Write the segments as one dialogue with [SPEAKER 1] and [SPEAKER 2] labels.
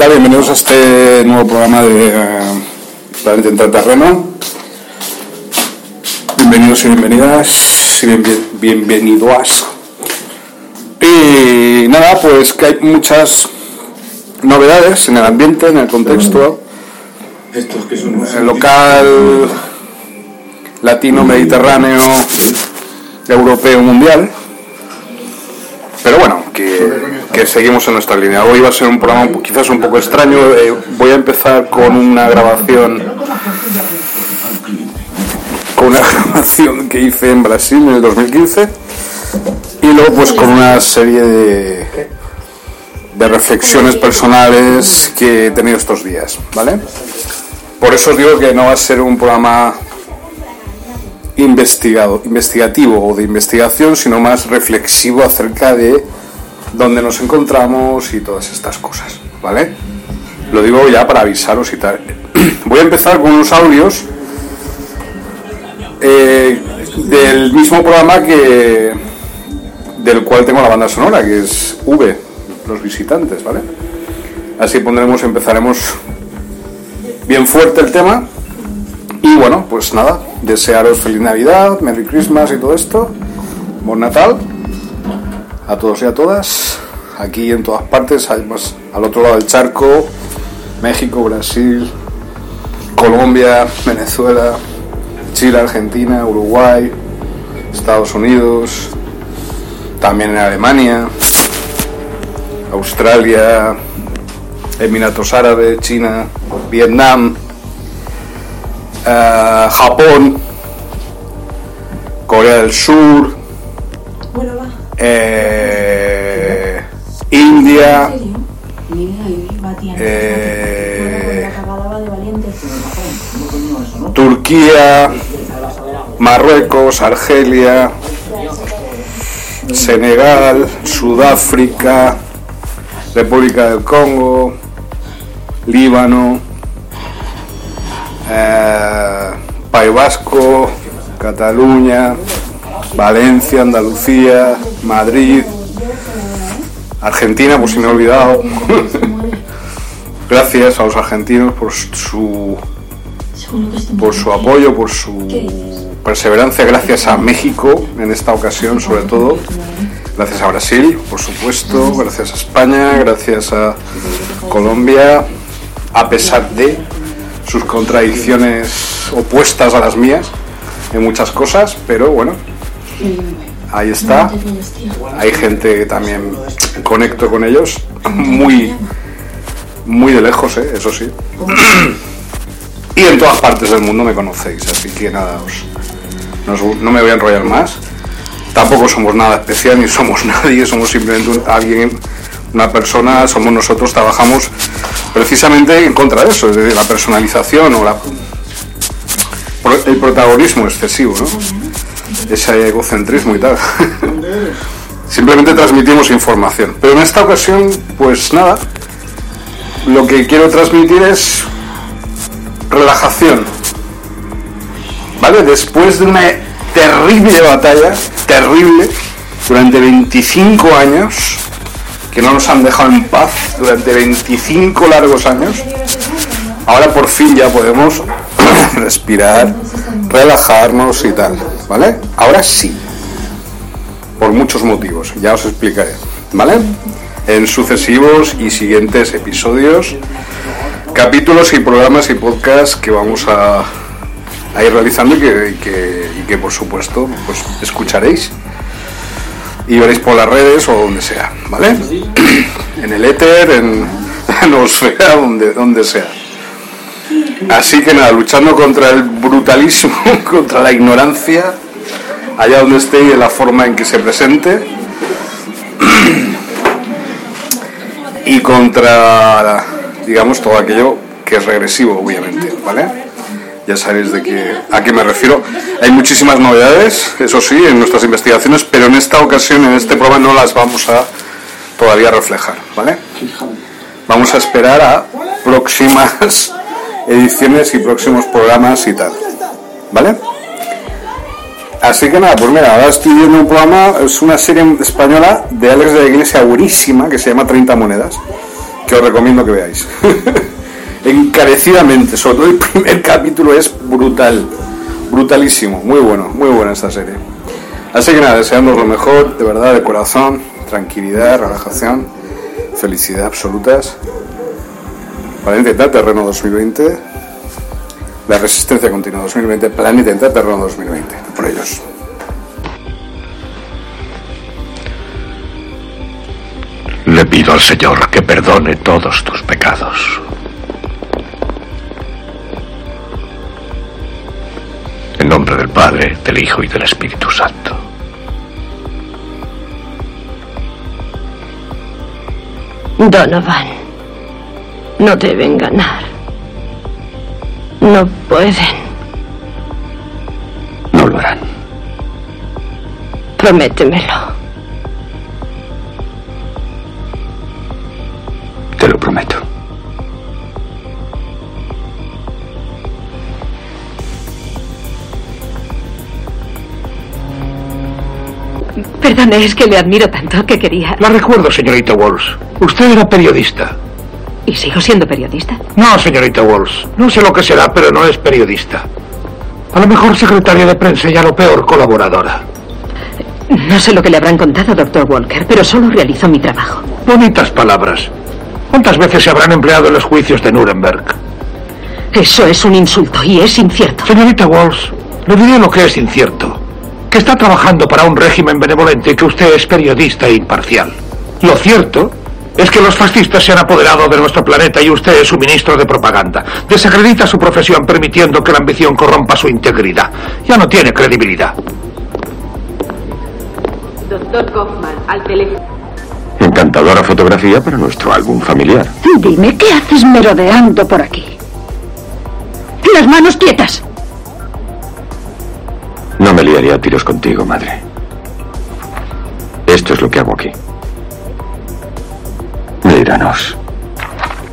[SPEAKER 1] Tal? Bienvenidos a este nuevo programa de eh, Planeta Intraterreno. Bienvenidos y bienvenidas y bien- bien- bienvenidos. Y nada, pues que hay muchas novedades en el ambiente, en el contexto
[SPEAKER 2] Estos que son
[SPEAKER 1] el local, latino, mediterráneo, europeo, mundial. Seguimos en nuestra línea. Hoy va a ser un programa quizás un poco extraño. eh, voy a empezar con una grabación con una grabación que hice en Brasil en el 2015 y luego pues con una serie de, de reflexiones personales que he tenido estos días, ¿vale? Por eso os digo que no va a ser un programa investigado, investigativo o de investigación, sino más reflexivo acerca de dónde nos encontramos y todas estas cosas, ¿vale? Lo digo ya para avisaros y tal. Voy a empezar con unos audios eh, del mismo programa que del cual tengo la banda sonora, que es V, los visitantes, ¿vale? Así pondremos, empezaremos bien fuerte el tema. Y bueno, pues nada, desearos feliz Navidad, Merry Christmas y todo esto. Buen Natal a todos y a todas. Aquí en todas partes, además al otro lado del charco, México, Brasil, Colombia, Venezuela, Chile, Argentina, Uruguay, Estados Unidos, también en Alemania, Australia, Emiratos Árabes, China, Vietnam, eh, Japón, Corea del Sur,
[SPEAKER 3] Bueno.
[SPEAKER 1] Eh, India. Eh. Turquía, Marruecos, Argelia, Senegal, Sudáfrica, República del Congo, Líbano, eh, País Vasco, Cataluña, Valencia, Andalucía, Madrid, Argentina, por si me he olvidado. Gracias a los argentinos por su por su apoyo, por su perseverancia, gracias a México en esta ocasión sobre todo, gracias a Brasil, por supuesto, gracias a España, gracias a Colombia, a pesar de sus contradicciones opuestas a las mías en muchas cosas, pero bueno, ahí está. Hay gente que también conecto con ellos, muy, muy de lejos, ¿eh? eso sí. Y en todas partes del mundo me conocéis, así que nada, no, me voy a enrollar más. Tampoco somos nada especial ni somos nadie, somos simplemente un- alguien, una persona, somos nosotros, trabajamos precisamente en contra de eso, es decir, la personalización o la, el protagonismo excesivo, ¿no? Ese egocentrismo y tal. Simplemente transmitimos información. Pero en esta ocasión, pues nada, lo que quiero transmitir es relajación. ¿Vale? Después de una terrible batalla, terrible, durante 25 años, que no nos han dejado en paz, durante 25 largos años, ahora por fin ya podemos respirar, relajarnos y tal, ¿vale? Ahora sí, por muchos motivos, ya os explicaré, ¿vale? En sucesivos y siguientes episodios, capítulos y programas y podcasts que vamos a, ir realizando y que, que, que, por supuesto pues escucharéis y veréis por las redes o donde sea, ¿vale? En el éter, en la nosfera, donde, donde sea. Así que nada, luchando contra el brutalismo, contra la ignorancia, allá donde esté y de la forma en que se presente, y contra, digamos, todo aquello que es regresivo, obviamente, ¿vale? Ya sabéis de qué, a qué me refiero. Hay muchísimas novedades, eso sí, en nuestras investigaciones, pero en esta ocasión, en este programa, no las vamos a todavía reflejar, ¿vale? Vamos a esperar a próximas ediciones y próximos programas y tal, ¿vale? Así que nada, pues mira, ahora estoy viendo un programa, es una serie española de Alex de la Iglesia buenísima que se llama 30 monedas, que os recomiendo que veáis. Encarecidamente, sobre todo el primer capítulo es brutal, brutalísimo, muy bueno, muy buena esta serie. Así que nada, deseándoos lo mejor, de verdad, de corazón, tranquilidad, relajación, felicidad absolutas. Planeta Intraterreno 2020, la Resistencia Continua 2020, Planeta Intraterreno 2020, por ellos.
[SPEAKER 4] Le pido al Señor que perdone todos tus pecados. En nombre del Padre, del Hijo y del Espíritu Santo.
[SPEAKER 5] Donovan, no deben ganar. No pueden.
[SPEAKER 4] No lo harán.
[SPEAKER 5] Prométemelo.
[SPEAKER 4] Te lo prometo.
[SPEAKER 5] Perdone, es que le admiro tanto que quería.
[SPEAKER 4] La recuerdo, señorita Walsh. Usted era periodista.
[SPEAKER 5] ¿Y sigo siendo periodista?
[SPEAKER 4] No, señorita Walsh. No sé lo que será, pero no es periodista. A lo mejor secretaria de prensa y a lo peor colaboradora.
[SPEAKER 5] No sé lo que le habrán contado, doctor Walker, pero solo realizo mi trabajo.
[SPEAKER 4] Bonitas palabras. ¿Cuántas veces se habrán empleado en los juicios de Nuremberg?
[SPEAKER 5] Eso es un insulto y es incierto.
[SPEAKER 4] Señorita Walsh, le diré lo que es incierto. Que está trabajando para un régimen benevolente y que usted es periodista e imparcial. Lo cierto es que los fascistas se han apoderado de nuestro planeta y usted es su ministro de propaganda. Desacredita su profesión permitiendo que la ambición corrompa su integridad. Ya no tiene credibilidad.
[SPEAKER 6] Doctor Kaufman, al teléfono.
[SPEAKER 4] Encantadora fotografía para nuestro álbum familiar.
[SPEAKER 5] Dime, ¿qué haces merodeando por aquí? Las manos quietas.
[SPEAKER 4] No me liaría a tiros contigo, madre. Esto es lo que hago aquí. Míranos.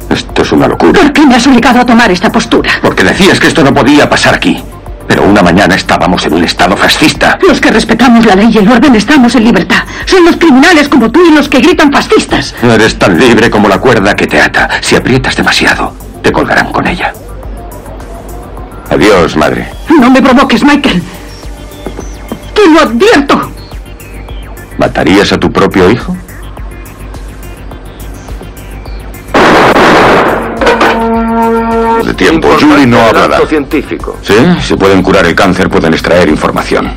[SPEAKER 4] Esto es una locura.
[SPEAKER 5] ¿Por qué me has obligado a tomar esta postura?
[SPEAKER 4] Porque decías que esto no podía pasar aquí. Pero una mañana estábamos en un estado fascista.
[SPEAKER 5] Los que respetamos la ley y el orden estamos en libertad. Son los criminales como tú y los que gritan fascistas.
[SPEAKER 4] No eres tan libre como la cuerda que te ata. Si aprietas demasiado, te colgarán con ella. Adiós, madre.
[SPEAKER 5] No me provoques, Michael. Te lo advierto.
[SPEAKER 4] ¿Matarías a tu propio hijo? Tiempo, Julie no hablará.
[SPEAKER 7] científico.
[SPEAKER 4] Sí, si pueden curar el cáncer, pueden extraer información.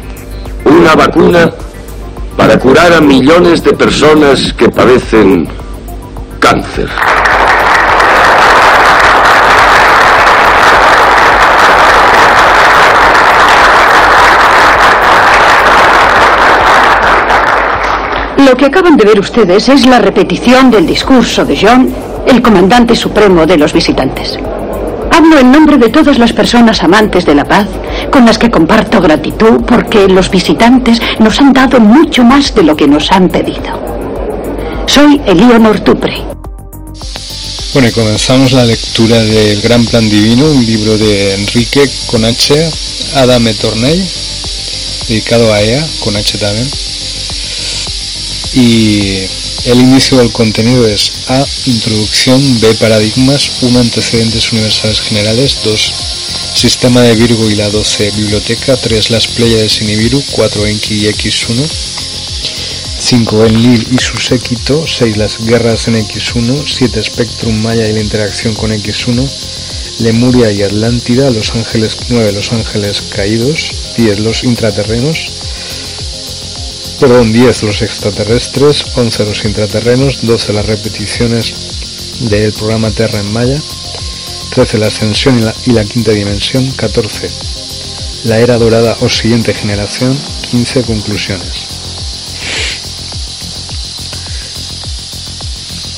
[SPEAKER 7] Una vacuna para curar a millones de personas que padecen cáncer.
[SPEAKER 5] Lo que acaban de ver ustedes es la repetición del discurso de John, el comandante supremo de los visitantes. Hablo en nombre de todas las personas amantes de la paz, con las que comparto gratitud porque los visitantes nos han dado mucho más de lo que nos han pedido. Soy Elionor Tupre.
[SPEAKER 8] Bueno, y comenzamos la lectura del Gran Plan Divino, un libro de Enrique con H, Adame Tornell, dedicado a ella, con H también. Y el inicio del contenido es A. Introducción, B. Paradigmas, 1. Antecedentes universales generales, 2. Sistema de Virgo y la 12. Biblioteca, 3. Las Pléyades y Nibiru, 4. Enki y X1, 5. Enlil y su séquito, 6. Las guerras en X1, 7. Spectrum Maya y la interacción con X1, Lemuria y Atlántida, Los Ángeles 9. Los Ángeles caídos, 10. Los intraterrenos, perdón, 10 los extraterrestres, 11 los intraterrenos, 12 las repeticiones del programa Terra en Maya, 13 la ascensión y la, y la, quinta dimensión, 14 la era dorada o siguiente generación, 15 conclusiones.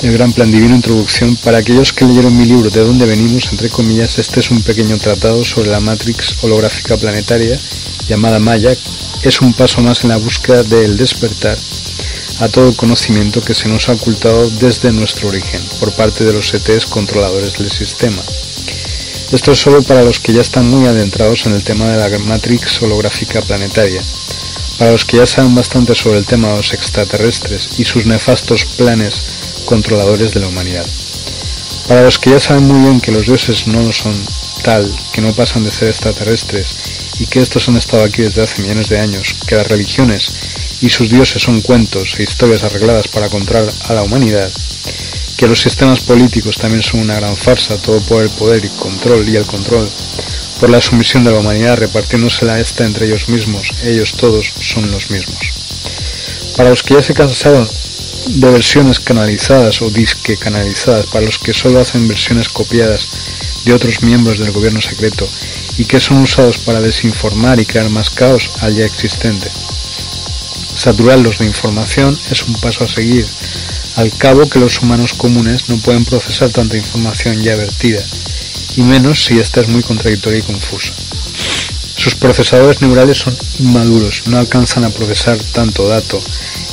[SPEAKER 8] El gran plan divino introducción. Para aquellos que leyeron mi libro De dónde venimos, entre comillas, este es un pequeño tratado sobre la matrix holográfica planetaria llamada Maya, es un paso más en la búsqueda del despertar a todo conocimiento que se nos ha ocultado desde nuestro origen por parte de los ETs controladores del sistema. Esto es solo para los que ya están muy adentrados en el tema de la matrix holográfica planetaria, para los que ya saben bastante sobre el tema de los extraterrestres y sus nefastos planes controladores de la humanidad, para los que ya saben muy bien que los dioses no son tal, que no pasan de ser extraterrestres y que estos han estado aquí desde hace millones de años, que las religiones y sus dioses son cuentos e historias arregladas para controlar a la humanidad, que los sistemas políticos también son una gran farsa, todo por el poder y control y el control, por la sumisión de la humanidad repartiéndosela esta entre ellos mismos, ellos todos son los mismos. Para los que ya se cansaron de versiones canalizadas o disque canalizadas, para los que solo hacen versiones copiadas de otros miembros del gobierno secreto y que son usados para desinformar y crear más caos al ya existente. Saturarlos de información es un paso a seguir, al cabo que los humanos comunes no pueden procesar tanta información ya vertida, y menos si esta es muy contradictoria y confusa. Sus procesadores neurales son inmaduros, no alcanzan a procesar tanto dato,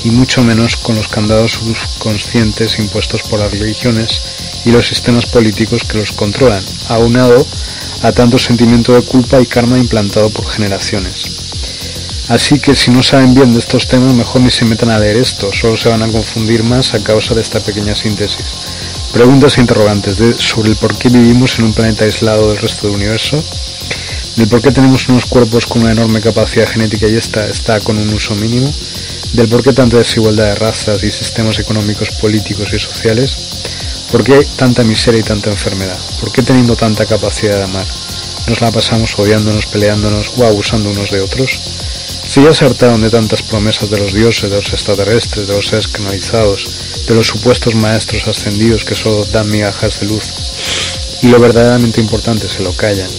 [SPEAKER 8] y mucho menos con los candados subconscientes impuestos por las religiones y los sistemas políticos que los controlan, aunado a tanto sentimiento de culpa y karma implantado por generaciones. Así que si no saben bien de estos temas, mejor ni se metan a leer esto, solo se van a confundir más a causa de esta pequeña síntesis. Preguntas e interrogantes de, sobre el por qué vivimos en un planeta aislado del resto del universo, del por qué tenemos unos cuerpos con una enorme capacidad genética y esta está con un uso mínimo, del por qué tanta desigualdad de razas y sistemas económicos, políticos y sociales, por qué tanta miseria y tanta enfermedad, por qué teniendo tanta capacidad de amar, nos la pasamos odiándonos, peleándonos o abusando unos de otros. Si ya se hartaron de tantas promesas de los dioses, de los extraterrestres, de los seres canalizados, de los supuestos maestros ascendidos que solo dan migajas de luz, y lo verdaderamente importante se lo callan,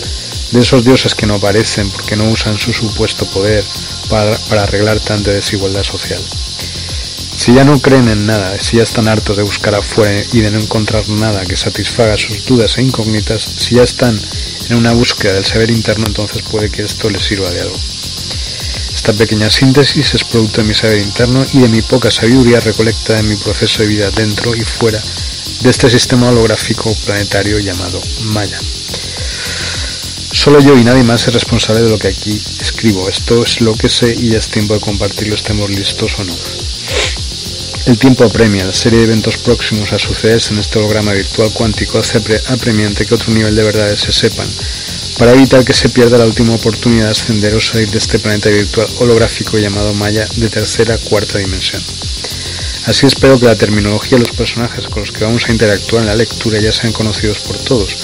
[SPEAKER 8] de esos dioses que no aparecen porque no usan su supuesto poder para, para arreglar tanta desigualdad social. Si ya no creen en nada, si ya están hartos de buscar afuera y de no encontrar nada que satisfaga sus dudas e incógnitas, si ya están en una búsqueda del saber interno, entonces puede que esto les sirva de algo. Esta pequeña síntesis es producto de mi saber interno y de mi poca sabiduría recolectada en mi proceso de vida dentro y fuera de este sistema holográfico planetario llamado Maya. Solo yo y nadie más es responsable de lo que aquí escribo. Esto es lo que sé y ya es tiempo de compartirlo, estemos listos o no. El tiempo apremia, la serie de eventos próximos a sucederse en este holograma virtual cuántico hace apremiante que otro nivel de verdades se sepan, para evitar que se pierda la última oportunidad de ascender o salir de este planeta virtual holográfico llamado Maya de tercera cuarta dimensión. Así espero que la terminología de los personajes con los que vamos a interactuar en la lectura ya sean conocidos por todos,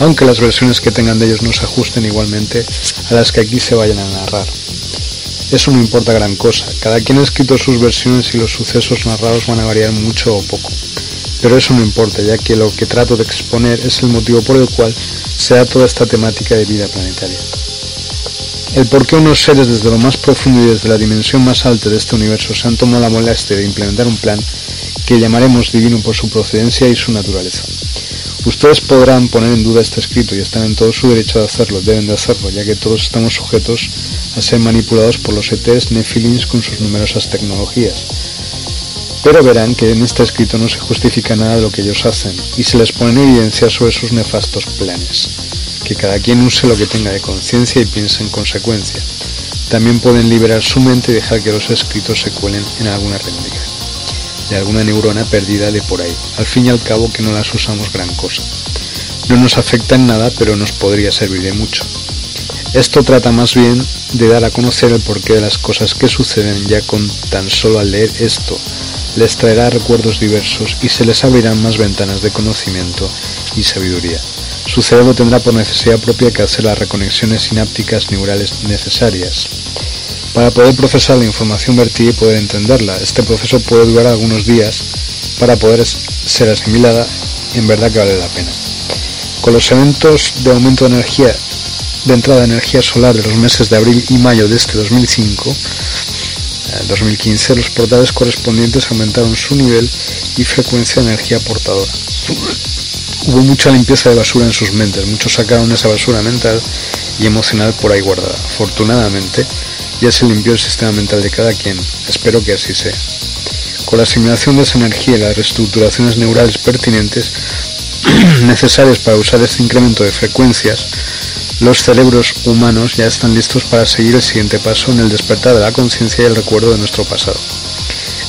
[SPEAKER 8] aunque las versiones que tengan de ellos no se ajusten igualmente a las que aquí se vayan a narrar. Eso no importa gran cosa, cada quien ha escrito sus versiones y los sucesos narrados van a variar mucho o poco. Pero eso no importa, ya que lo que trato de exponer es el motivo por el cual se da toda esta temática de vida planetaria. El por qué unos seres desde lo más profundo y desde la dimensión más alta de este universo se han tomado la molestia de implementar un plan que llamaremos divino por su procedencia y su naturaleza. Ustedes podrán poner en duda este escrito y están en todo su derecho de hacerlo, deben de hacerlo, ya que todos estamos sujetos a ser manipulados por los ETs Nephilims con sus numerosas tecnologías. Pero verán que en este escrito no se justifica nada de lo que ellos hacen y se les pone en evidencia sobre sus nefastos planes. Que cada quien use lo que tenga de conciencia y piense en consecuencia. También pueden liberar su mente y dejar que los escritos se cuelen en alguna rendija de alguna neurona perdida de por ahí. Al fin y al cabo que no las usamos gran cosa. No nos afecta en nada, pero nos podría servir de mucho. Esto trata más bien de dar a conocer el porqué de las cosas que suceden ya con tan solo al leer esto. Les traerá recuerdos diversos y se les abrirán más ventanas de conocimiento y sabiduría. Su cerebro tendrá por necesidad propia que hacer las reconexiones sinápticas neurales necesarias para poder procesar la información vertida y poder entenderla. Este proceso puede durar algunos días para poder ser asimilada y en verdad que vale la pena. Con los eventos de aumento de energía, de entrada de energía solar de los meses de abril y mayo de este 2005, 2015, eh, los portales correspondientes aumentaron su nivel y frecuencia de energía portadora. Hubo mucha limpieza de basura en sus mentes, muchos sacaron esa basura mental y emocional por ahí guardada. Afortunadamente, ya se limpió el sistema mental de cada quien. Espero que así sea. Con la asimilación de esa energía y las reestructuraciones neurales pertinentes necesarias para usar este incremento de frecuencias, los cerebros humanos ya están listos para seguir el siguiente paso en el despertar de la conciencia y el recuerdo de nuestro pasado.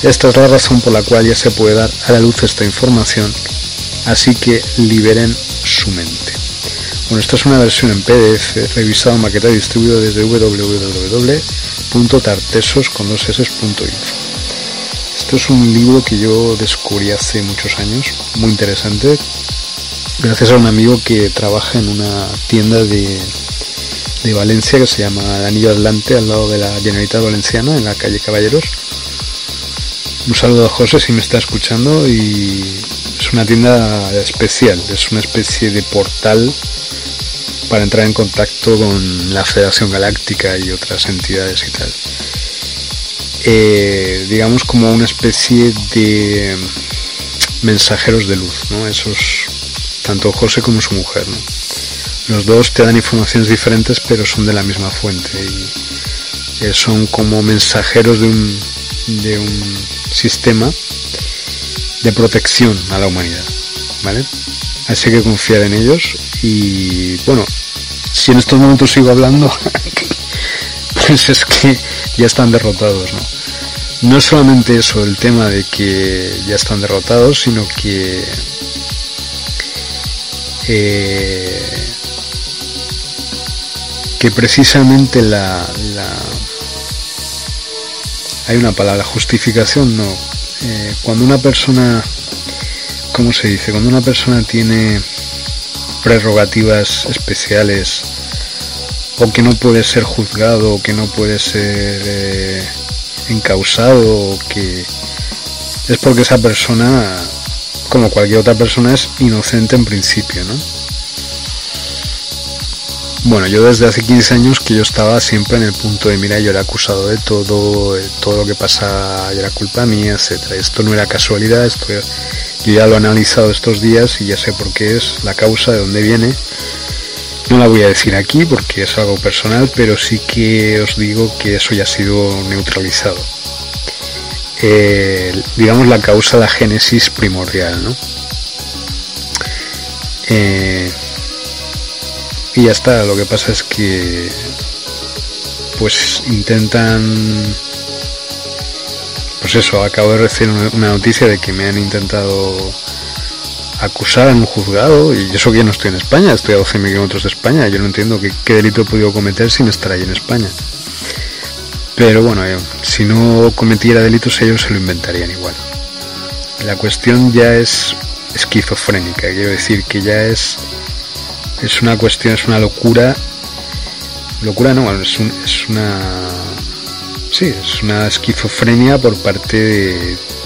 [SPEAKER 8] Esta es la razón por la cual ya se puede dar a la luz esta información, así que liberen su mente. Bueno, esta es una versión en PDF, revisado, maquetado y distribuido desde www.tartesos.info. Esto es un libro que yo descubrí hace muchos años, muy interesante, gracias a un amigo que trabaja en una tienda de, de Valencia que se llama Anillo Atlante, al lado de la Generalitat Valenciana, en la calle Caballeros. Un saludo a José si me está escuchando y es una tienda especial, es una especie de portal para entrar en contacto con la Federación Galáctica y otras entidades y tal. Eh, digamos como una especie de mensajeros de luz, ¿no? Esos, tanto José como su mujer, Los dos te dan informaciones diferentes pero son de la misma fuente y eh, son como mensajeros de un, de un sistema de protección a la humanidad, ¿vale? Así que confiar en ellos y bueno, si en estos momentos sigo hablando, pues es que ya están derrotados, ¿no? No es solamente eso, el tema de que ya están derrotados, sino que eh, que precisamente la, la, hay una palabra justificación no eh, cuando una persona cómo se dice cuando una persona tiene prerrogativas especiales o que no puede ser juzgado o que no puede ser eh, encausado o que es porque esa persona como cualquier otra persona es inocente en principio ¿no? bueno yo desde hace 15 años que yo estaba siempre en el punto de mira yo era acusado de todo todo lo que pasa era culpa mía etcétera esto no era casualidad esto ya lo he analizado estos días y ya sé por qué es, la causa, de dónde viene. No la voy a decir aquí porque es algo personal, pero sí que os digo que eso ya ha sido neutralizado. Eh, digamos la causa, la génesis primordial, ¿no? Eh, y ya está, lo que pasa es que pues intentan pues eso, acabo de recibir una noticia de que me han intentado acusar en un juzgado y eso que yo no estoy en España, estoy a 12.000 kilómetros de España, yo no entiendo qué, delito he podido cometer sin estar ahí en España. Pero bueno, eh, si no cometiera delitos ellos se lo inventarían igual. La cuestión ya es esquizofrénica, quiero decir que ya es es una cuestión, es una locura. Locura no, es, es una Sí, es una esquizofrenia por parte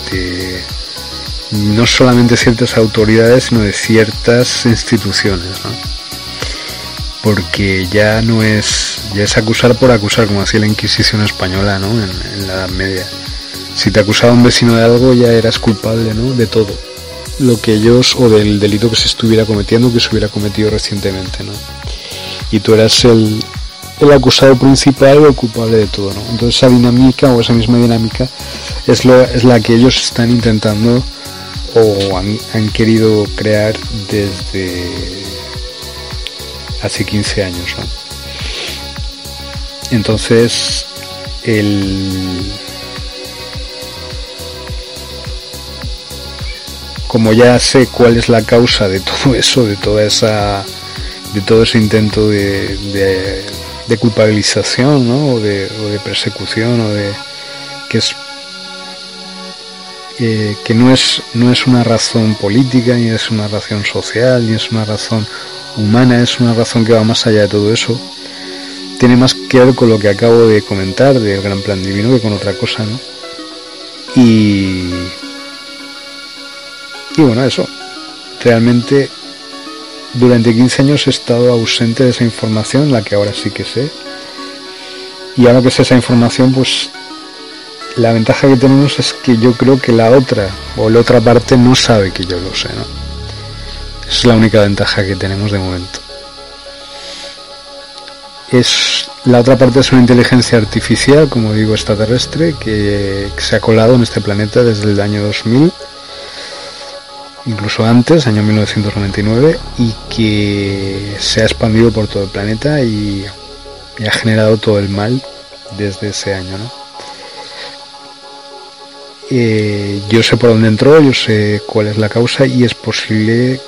[SPEAKER 8] de, no solamente ciertas autoridades, sino de ciertas instituciones, ¿no? Porque ya no es, ya es acusar por acusar, como hacía la Inquisición española, ¿no? En, la Edad Media. Si te acusaba un vecino de algo, ya eras culpable, ¿no? De todo. lo que ellos o del delito que se estuviera cometiendo que se hubiera cometido recientemente ¿no? y tú eras el, el acusado principal o el culpable de todo ¿no? entonces esa dinámica o esa misma dinámica es, lo, es la que ellos están intentando o han, han querido crear desde hace 15 años ¿no? entonces el como ya sé cuál es la causa de todo eso, de toda esa, de todo ese intento de, de, culpabilización, ¿no? o, de, o de persecución, o de que es eh, que no es no es una razón política, ni es una razón social, ni es una razón humana, es una razón que va más allá de todo eso. Tiene más que ver con lo que acabo de comentar del gran plan divino que con otra cosa, ¿no? Y y bueno, eso. Realmente durante 15 años he estado ausente de esa información, la que ahora sí que sé. Y ahora que sé esa información, pues la ventaja que tenemos es que yo creo que la otra o la otra parte no sabe que yo lo sé, es la única ventaja que tenemos de momento. Es la otra parte es una inteligencia artificial, como digo, extraterrestre, que, que se ha colado en este planeta desde el año 2000 incluso antes, año 1999, y que se ha expandido por todo el planeta y, ha generado todo el mal desde ese año. ¿no? Eh, yo sé por dónde entró, yo sé cuál es la causa y es posible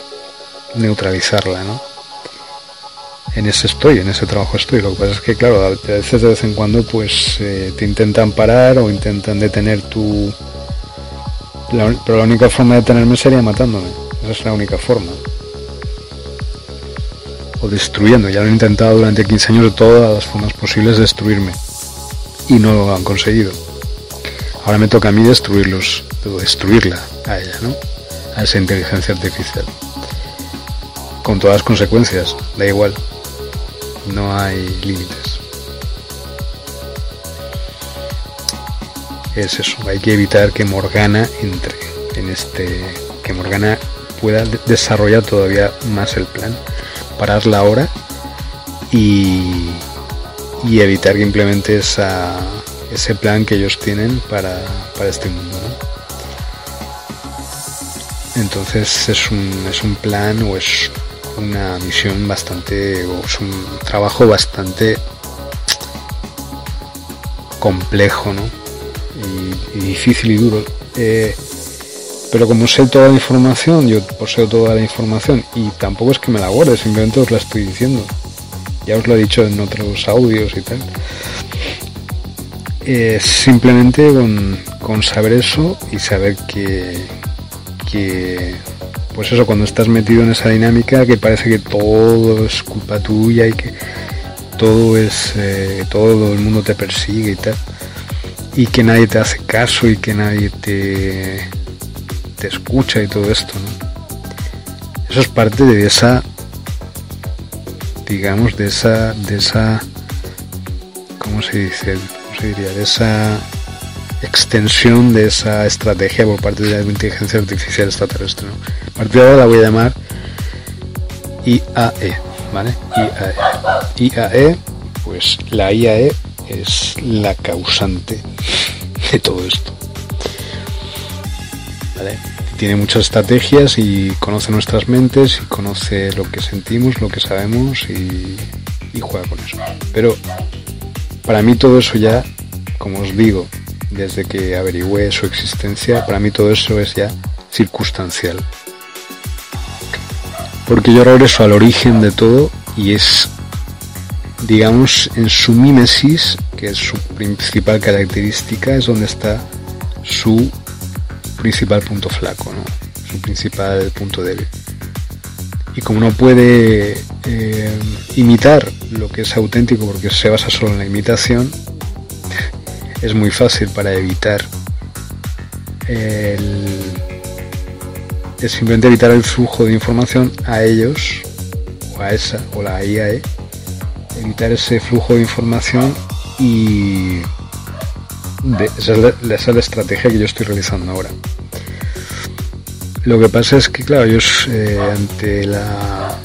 [SPEAKER 8] neutralizarla. ¿no? En ese estoy, en ese trabajo estoy. Lo que pasa es que, claro, a veces de vez en cuando pues eh, te intentan parar o intentan detener tu pero la única forma de tenerme sería matándome. Esa es la única forma. O destruyendo. Ya lo he intentado durante 15 años de todas las formas posibles de destruirme. Y no lo han conseguido. Ahora me toca a mí destruirlos. Destruirla a ella, ¿no? A esa inteligencia artificial. Con todas las consecuencias. Da igual. No hay límites. Es eso, hay que evitar que Morgana entre en este, que Morgana pueda desarrollar todavía más el plan, pararla ahora y, y evitar que implemente esa, ese plan que ellos tienen para, para este mundo. Entonces es un, es un plan o es una misión bastante, o es un trabajo bastante complejo, ¿no? Y, difícil y duro. Eh, pero como sé toda la información, yo poseo toda la información y tampoco es que me la guarde, simplemente os la estoy diciendo. Ya os lo he dicho en otros audios y tal. Eh, simplemente con, saber eso y saber que, que, pues eso, cuando estás metido en esa dinámica que parece que todo es culpa tuya y que todo es, eh, todo el mundo te persigue y tal y que nadie te hace caso y que nadie te, te escucha y todo esto. Eso es parte de esa, digamos, de esa, de esa, ¿cómo se dice? ¿Cómo se diría? De esa extensión de esa estrategia por parte de la inteligencia artificial extraterrestre. ¿no? A partir de ahora la voy a llamar IAE, ¿vale? IAE. IAE, pues la IAE es la causante de todo esto. Tiene muchas estrategias y conoce nuestras mentes y conoce lo que sentimos, lo que sabemos y, y juega con eso. Pero para mí todo eso ya, como os digo, desde que averigüé su existencia, para mí todo eso es ya circunstancial. Porque yo regreso al origen de todo y es digamos, en su mímesis, que es su principal característica, es donde está su principal punto flaco, su principal punto débil. Y como no puede eh, imitar lo que es auténtico porque se basa solo en la imitación, es muy fácil para evitar el, es simplemente evitar el flujo de información a ellos o a esa o la IAE evitar ese flujo de información y esa, es la, estrategia que yo estoy realizando ahora. Lo que pasa es que, claro, ellos eh, ante la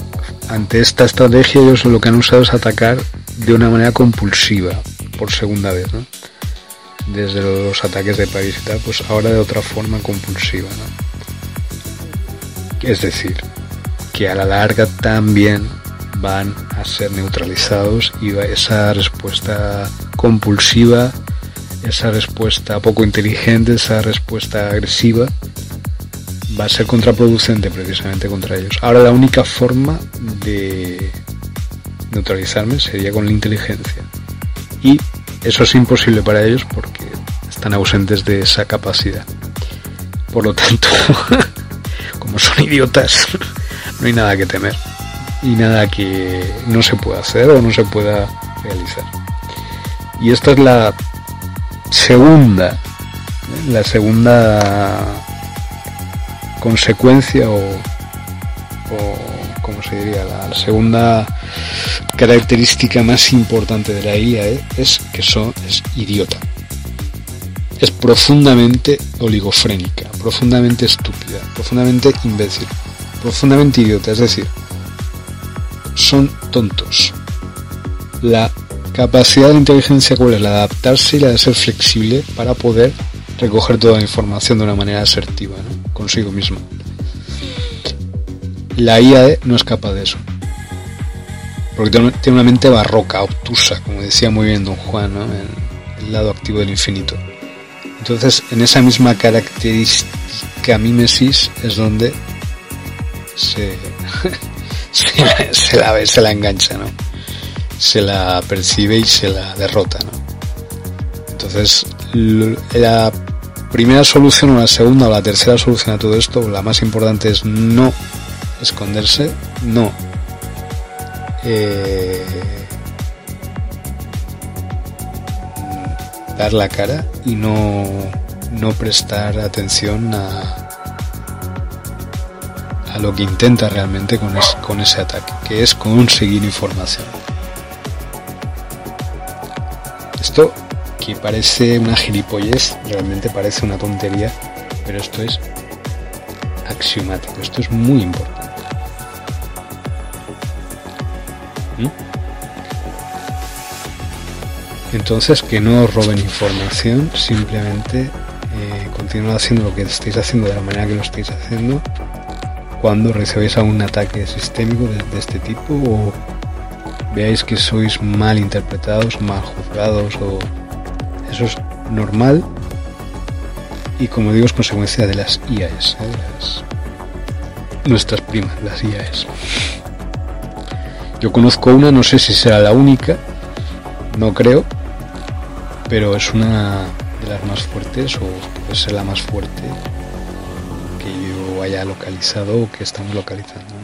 [SPEAKER 8] ante esta estrategia ellos lo que han usado es atacar de una manera compulsiva por segunda vez, ¿no? Desde los ataques de París y tal, pues ahora de otra forma compulsiva, ¿no? Es decir, que a la larga también van a ser neutralizados y esa respuesta compulsiva, esa respuesta poco inteligente, esa respuesta agresiva, va a ser contraproducente precisamente contra ellos. Ahora la única forma de neutralizarme sería con la inteligencia. Y eso es imposible para ellos porque están ausentes de esa capacidad. Por lo tanto, como son idiotas, no hay nada que temer y nada que no se pueda hacer o no se pueda realizar. Y esta es la segunda, la segunda consecuencia o, o como se diría, la, segunda característica más importante de la IA ¿eh? es que son, es idiota. Es profundamente oligofrénica, profundamente estúpida, profundamente imbécil, profundamente idiota. Es decir, son tontos. La capacidad de inteligencia cuál es la de adaptarse y la de ser flexible para poder recoger toda la información de una manera asertiva, consigo mismo. La IAE no es capaz de eso. Porque tiene una mente barroca, obtusa, como decía muy bien don Juan, el lado activo del infinito. Entonces, en esa misma característica mimesis es donde se, se, la ve, se la engancha, ¿no? Se la percibe y se la derrota, ¿no? Entonces, la primera solución o la segunda o la tercera solución a todo esto, la más importante es no esconderse, no eh, dar la cara y no, no prestar atención a, a lo que intenta realmente con, con ese ataque, que es conseguir información. Esto que parece una gilipollez, realmente parece una tontería, pero esto es axiomático, esto es muy importante. ¿Mm? Entonces, que no os roben información, simplemente eh, haciendo lo que estáis haciendo de la manera que lo estáis haciendo cuando recibáis algún ataque sistémico de, este tipo o veáis que sois mal interpretados, mal juzgados o eso es normal y como digo es consecuencia de las IAS, ¿eh? nuestras primas, las IAS. Yo conozco una, no sé si será la única, no creo, pero es una de las más fuertes o puede ser la más fuerte haya localizado o que estamos localizando.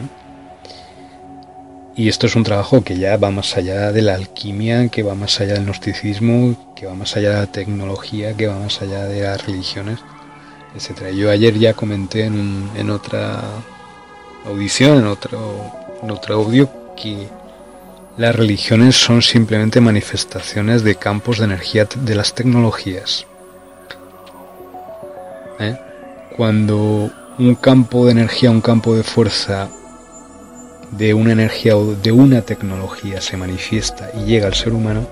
[SPEAKER 8] Y esto es un trabajo que ya va más allá de la alquimia, que va más allá del gnosticismo, que va más allá de la tecnología, que va más allá de las religiones, etcétera. Yo ayer ya comenté en, en otra audición, en otro, en otro audio, que las religiones son simplemente manifestaciones de campos de energía de las tecnologías. ¿Eh? Cuando un campo de energía, un campo de fuerza de una energía o de una tecnología se manifiesta y llega al ser humano,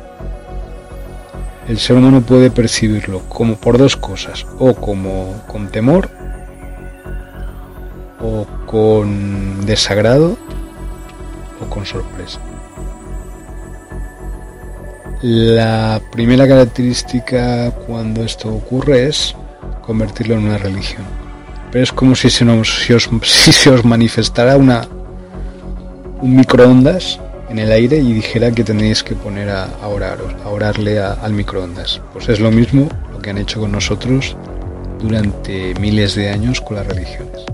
[SPEAKER 8] el ser humano puede percibirlo como por dos cosas, o como con temor, o con desagrado, o con sorpresa. La primera característica cuando esto ocurre es convertirlo en una religión pero es como si se, nos, si os, se os manifestara un microondas en el aire y dijera que tenéis que poner a, oraros, a orarle al microondas. Pues es lo mismo lo que han hecho con nosotros durante miles de años con las religiones.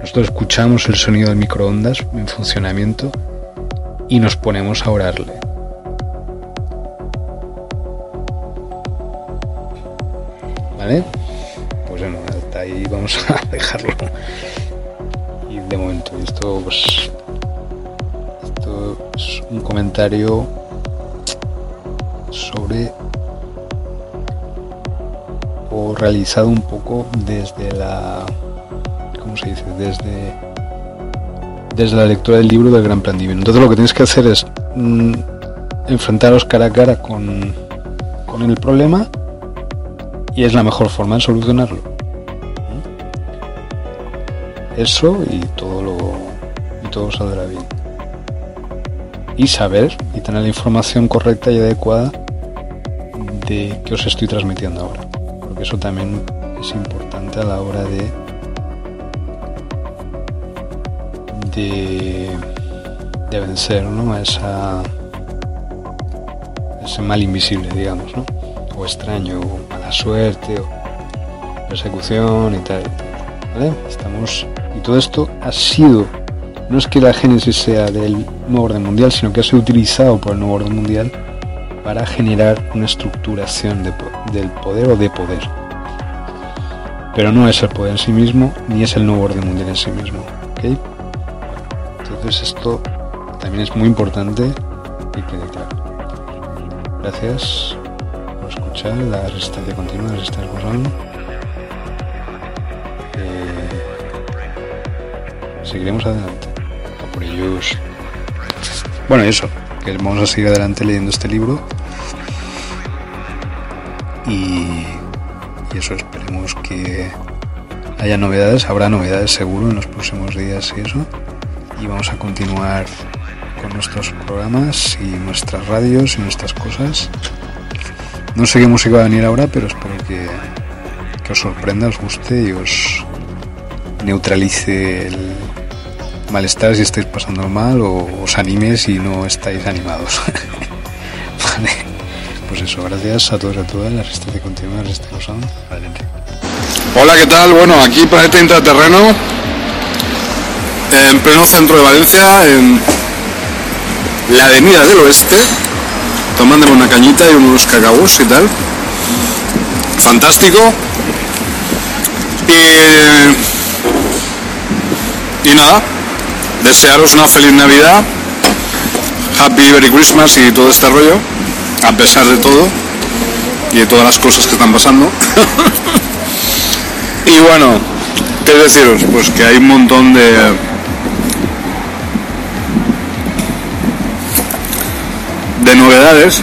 [SPEAKER 8] Nosotros escuchamos el sonido del microondas en funcionamiento y nos ponemos a orarle. ¿Vale? Y vamos a dejarlo. Y de momento, esto pues esto es un comentario sobre o realizado un poco desde la ¿cómo se dice? Desde, desde la lectura del libro del Gran Plan Divino. Entonces lo que tienes que hacer es mm, enfrentaros cara a cara con, con el problema y es la mejor forma de solucionarlo. Eso y todo lo y todo saldrá bien. Y saber y tener la información correcta y adecuada de que os estoy transmitiendo ahora. Porque eso también es importante a la hora de de, de vencer ¿no? ese mal invisible digamos ¿no? o extraño o mala suerte o persecución y tal ¿vale? estamos y todo esto ha sido no es que la génesis sea del nuevo orden mundial sino que ha sido utilizado por el nuevo orden mundial para generar una estructuración de, del poder o de poder pero no es el poder en sí mismo ni es el nuevo orden mundial en sí mismo. Entonces esto también es muy importante y quede claro. Gracias por escuchar la resistencia continua de Star Bosón. Seguiremos adelante. Por ellos. Bueno, eso, que vamos a seguir adelante leyendo este libro. Y, eso, esperemos que haya novedades, habrá novedades seguro en los próximos días y eso y vamos a continuar con nuestros programas y nuestras radios y nuestras cosas. No sé qué música va a venir ahora, pero espero que os sorprenda, os guste y os neutralice el malestar si estáis pasando mal o os anime si no estáis animados. vale. Pues eso, gracias a todos y a todas. La resistencia continua, la resistencia Adelante.
[SPEAKER 1] Hola, ¿qué tal? Bueno, aquí Planeta Intraterreno en pleno centro de Valencia, en la avenida del oeste, tomándome una cañita y unos cacaos y tal. Fantástico. Y, y nada, desearos una feliz Navidad, Happy Merry Christmas y todo este rollo, a pesar de todo y de todas las cosas que están pasando. y bueno, ¿qué deciros? Pues que hay un montón de de novedades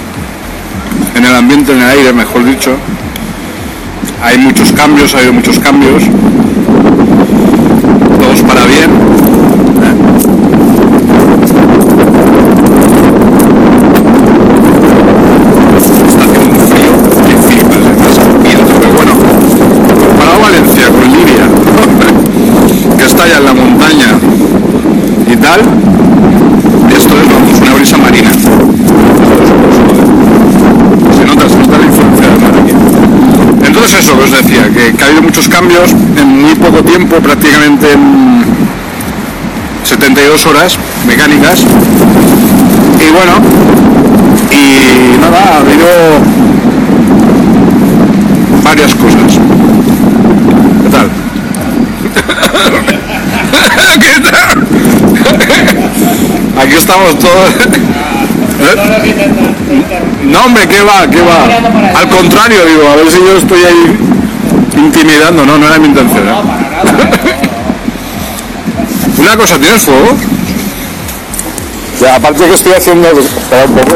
[SPEAKER 1] en el ambiente, en el aire, mejor dicho. Hay muchos cambios, ha habido muchos cambios, todos para bien. Está haciendo un frío que flipas, estás viendo, pero bueno, para Valencia con Liria, que está allá en la montaña y tal, esto es vamos, una brisa marina. Se nota, se nota la influencia del mar aquí. Entonces eso que os decía, que, ha habido muchos cambios en muy poco tiempo, prácticamente en 72 horas mecánicas. Y bueno, y nada, ha habido varias cosas. ¿Qué tal? ¿Qué tal? Aquí estamos todos. ¿Eh? No, hombre, ¿qué va? ¿Qué va? Al contrario, digo, a ver si yo estoy ahí intimidando. No, no era mi intención. ¿eh? Una cosa, ¿tienes fuego? Ya, aparte que estoy haciendo, espera un poco,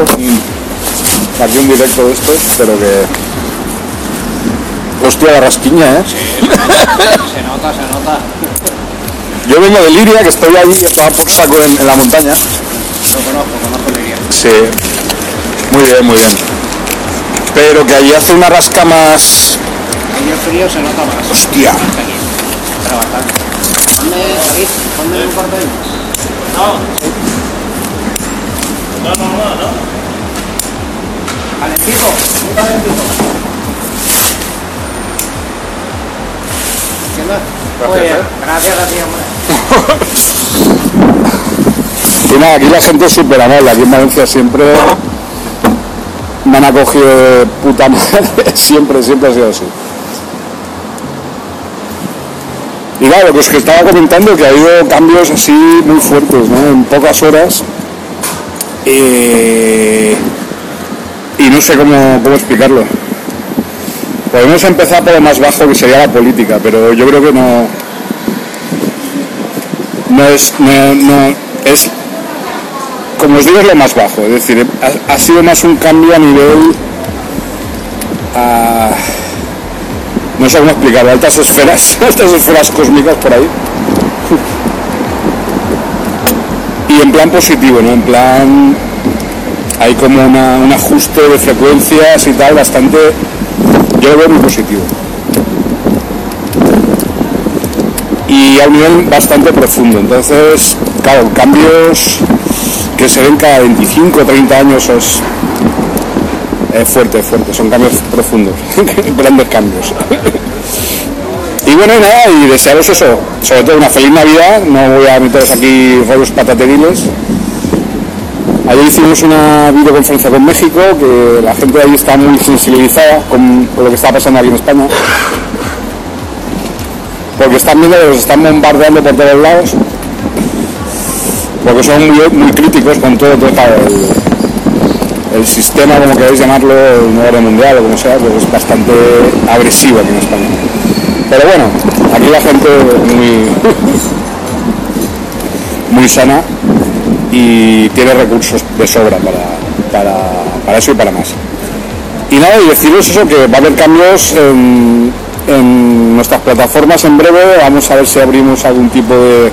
[SPEAKER 1] aquí un directo de estos, pero que... Hostia, la rasquiña, ¿eh?
[SPEAKER 9] Se nota, se nota.
[SPEAKER 1] Yo vengo de Liria, que estoy ahí por saco en, en la montaña.
[SPEAKER 9] Lo conozco, conozco Liria.
[SPEAKER 1] Sí, muy bien, muy bien. Pero que allí hace una rasca más...
[SPEAKER 9] Ahí el frío se nota más.
[SPEAKER 1] Hostia.
[SPEAKER 9] Aquí. Pero bastante. ¿Dónde, David? ¿Dónde un cuarto de No. No, no, no, no. Calentito, muy calentito. ¿Entiendes? Muy bien. Gracias a ti, hombre.
[SPEAKER 1] Y nada, aquí la gente es súper amable, aquí en Valencia siempre me han acogido de puta madre, siempre, siempre ha sido así. Y claro, pues que estaba comentando que ha habido cambios así muy fuertes, ¿no? En pocas horas. Eh, y no sé cómo, cómo explicarlo. Podemos empezar por lo más bajo que sería la política, pero yo creo que no. no es, no, no, es, como os digo, es lo más bajo. Es decir, ha, ha sido más un cambio a nivel, ah, no sé cómo explicarlo, altas esferas, altas esferas cósmicas por ahí. Y en plan positivo, ¿no? En plan, hay como una- un ajuste de frecuencias y tal bastante, yo lo veo muy positivo. y a un nivel bastante profundo. Entonces, claro, cambios que se ven cada 25 o 30 años es, es fuerte, fuerte, son cambios profundos, grandes cambios. y bueno, nada, y desearos eso, sobre todo una feliz Navidad, no voy a meteros aquí rollos patateriles. Ayer hicimos una videoconferencia con México, que la gente de ahí está muy sensibilizada con, lo que está pasando aquí en España. Porque están viendo que los están bombardeando por todos lados, porque son muy, muy críticos con todo, todo el, el sistema, como queréis llamarlo, el nuevo orden mundial o como sea, pues es bastante agresivo aquí en España. Pero bueno, aquí la gente muy, muy sana y tiene recursos de sobra para, para, para eso y para más. Y nada, y deciros eso, que va a haber cambios en nuestras plataformas en breve. Vamos a ver si abrimos algún tipo de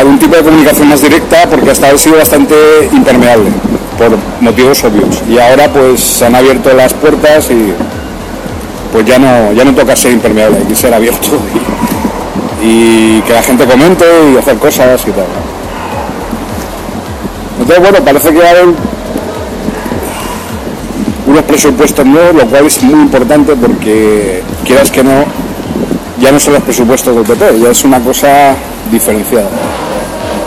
[SPEAKER 1] algún tipo de comunicación más directa, porque hasta ahora ha sido bastante impermeable, por motivos obvios. Y ahora pues se han abierto las puertas y pues ya no, ya no toca ser impermeable, hay que ser abierto y, que la gente comente y hacer cosas y tal. Entonces bueno, parece que va a haber unos presupuestos nuevos, lo cual es muy importante porque quieras que no, ya no son los presupuestos del PP, ya es una cosa diferenciada.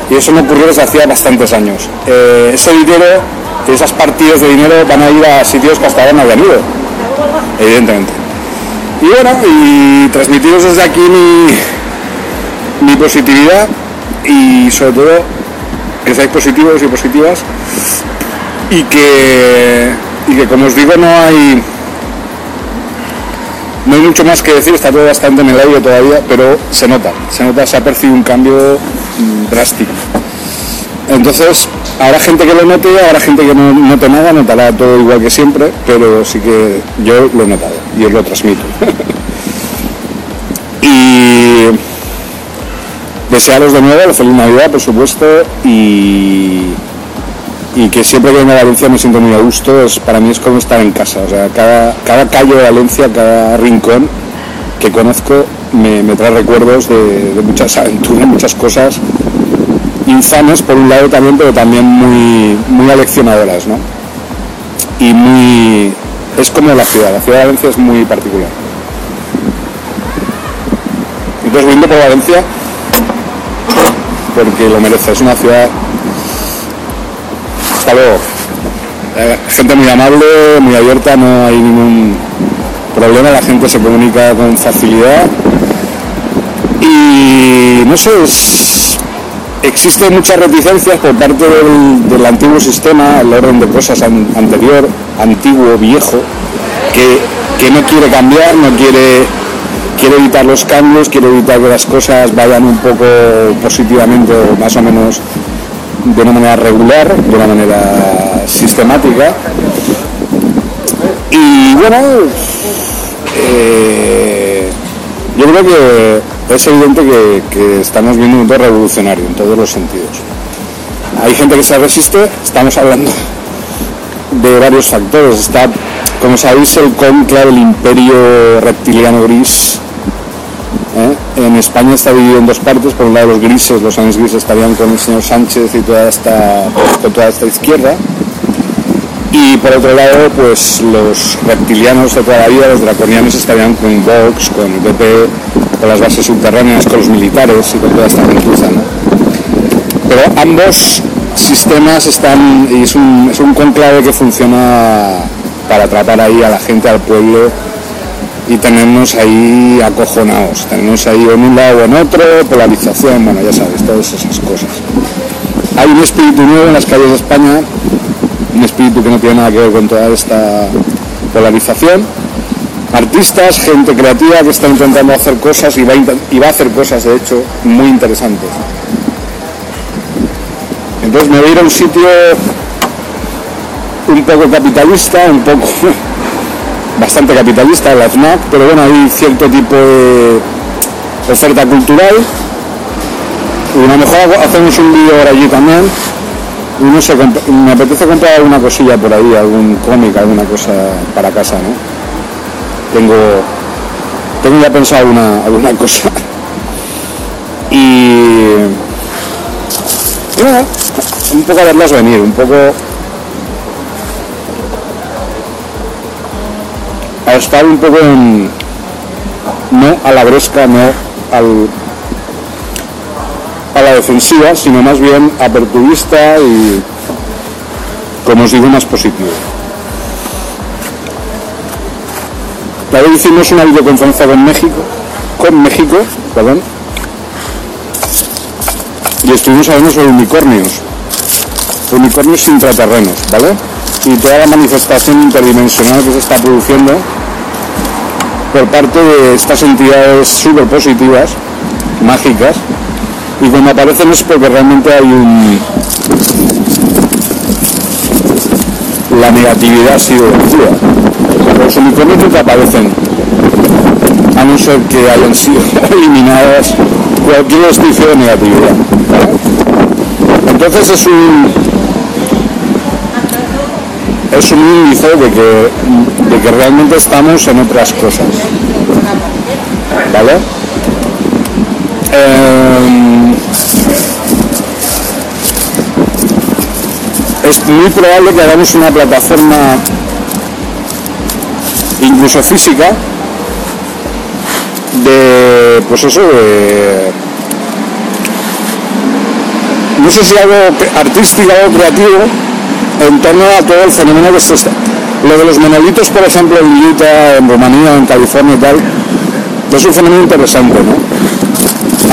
[SPEAKER 1] Y eso me ocurrió desde hacía bastantes años. Eh, ese dinero, esas partidas de dinero van a ir a sitios que hasta ahora no habían ido, evidentemente. Y bueno, y transmitiros desde aquí mi, mi positividad y sobre todo que seáis positivos y positivas y que y que como os digo no hay no hay mucho más que decir, está todo bastante en el aire todavía, pero se nota, se nota, se ha percibido un cambio mm, drástico. Entonces, habrá gente que lo note, habrá gente que no note nada, notará todo igual que siempre, pero sí que yo lo he notado y os lo transmito. y desearos de nuevo la feliz Navidad, por supuesto, y, y que siempre que vengo a Valencia me siento muy a gusto, es, para mí es como estar en casa, o sea, cada, cada calle de Valencia, cada rincón que conozco me, me trae recuerdos de, de muchas aventuras, muchas cosas infames por un lado también, pero también muy, muy aleccionadoras, ¿no? Y muy... es como la ciudad, la ciudad de Valencia es muy particular. Entonces brindo por Valencia porque lo merece, es una ciudad hasta. Eh, gente muy amable, muy abierta, no hay ningún problema, la gente se comunica con facilidad. Y no sé, es- existen muchas reticencias por parte del, del antiguo sistema, el orden de cosas an- anterior, antiguo, viejo, que, que no quiere cambiar, no quiere, quiere evitar los cambios, quiere evitar que las cosas vayan un poco positivamente más o menos de una manera regular, de una manera sistemática. Y bueno, eh, yo creo que es evidente que, estamos viendo un mundo revolucionario en todos los sentidos. Hay gente que se resiste, estamos hablando de varios factores. Está, como sabéis, el conclave del imperio reptiliano gris. En España está dividido en dos partes. Por un lado los grises, los años grises estarían con el señor Sánchez y toda esta, con toda esta izquierda. Y por otro lado, pues los reptilianos de toda la vida, los draconianos, estarían con Vox, con el PP, con las bases subterráneas, con los militares y con toda esta gentuza, ¿no? Pero ambos sistemas están, y es un, es un conclave que funciona para atrapar ahí a la gente, al pueblo y tenernos ahí acojonados, tenernos ahí en un lado o en otro, polarización, bueno, ya sabes, todas esas cosas. Hay un espíritu nuevo en las calles de España, un espíritu que no tiene nada que ver con toda esta polarización artistas, gente creativa que está intentando hacer cosas y va, y va a hacer cosas, de hecho, muy interesantes. Entonces me voy a ir a un sitio un poco capitalista, un poco bastante capitalista, la FNAC, pero bueno, hay cierto tipo de oferta cultural. Y a lo mejor hacemos un vídeo ahora allí también. Y no sé, me apetece comprar alguna cosilla por ahí, algún cómic, alguna cosa para casa, ¿no? Tengo, tengo ya pensado alguna, alguna cosa. Y, y nada, un poco a verlas venir, un poco a estar un poco en, no a la gresca, no al, a la defensiva, sino más bien aperturista y, como os digo, más positivo. También hicimos una videoconferencia con México, con México, perdón, y estuvimos hablando sobre unicornios, unicornios intraterrenos, ¿vale? Y toda la manifestación interdimensional que se está produciendo por parte de estas entidades súper positivas, mágicas, y cuando aparecen es porque realmente hay un... La negatividad ha sido vencida. Los unicornios nunca aparecen, a no ser que hayan sido eliminadas cualquier vestigio de negatividad. Entonces es un, es un índice de que, de que realmente estamos en otras cosas. ¿Vale? Em, es muy probable que hagamos una plataforma incluso física de pues eso de no sé si algo artístico o creativo en torno a todo el fenómeno que se está. Lo de los monolitos, por ejemplo, en Utah, en Rumanía, en California y tal, es un fenómeno interesante, ¿no?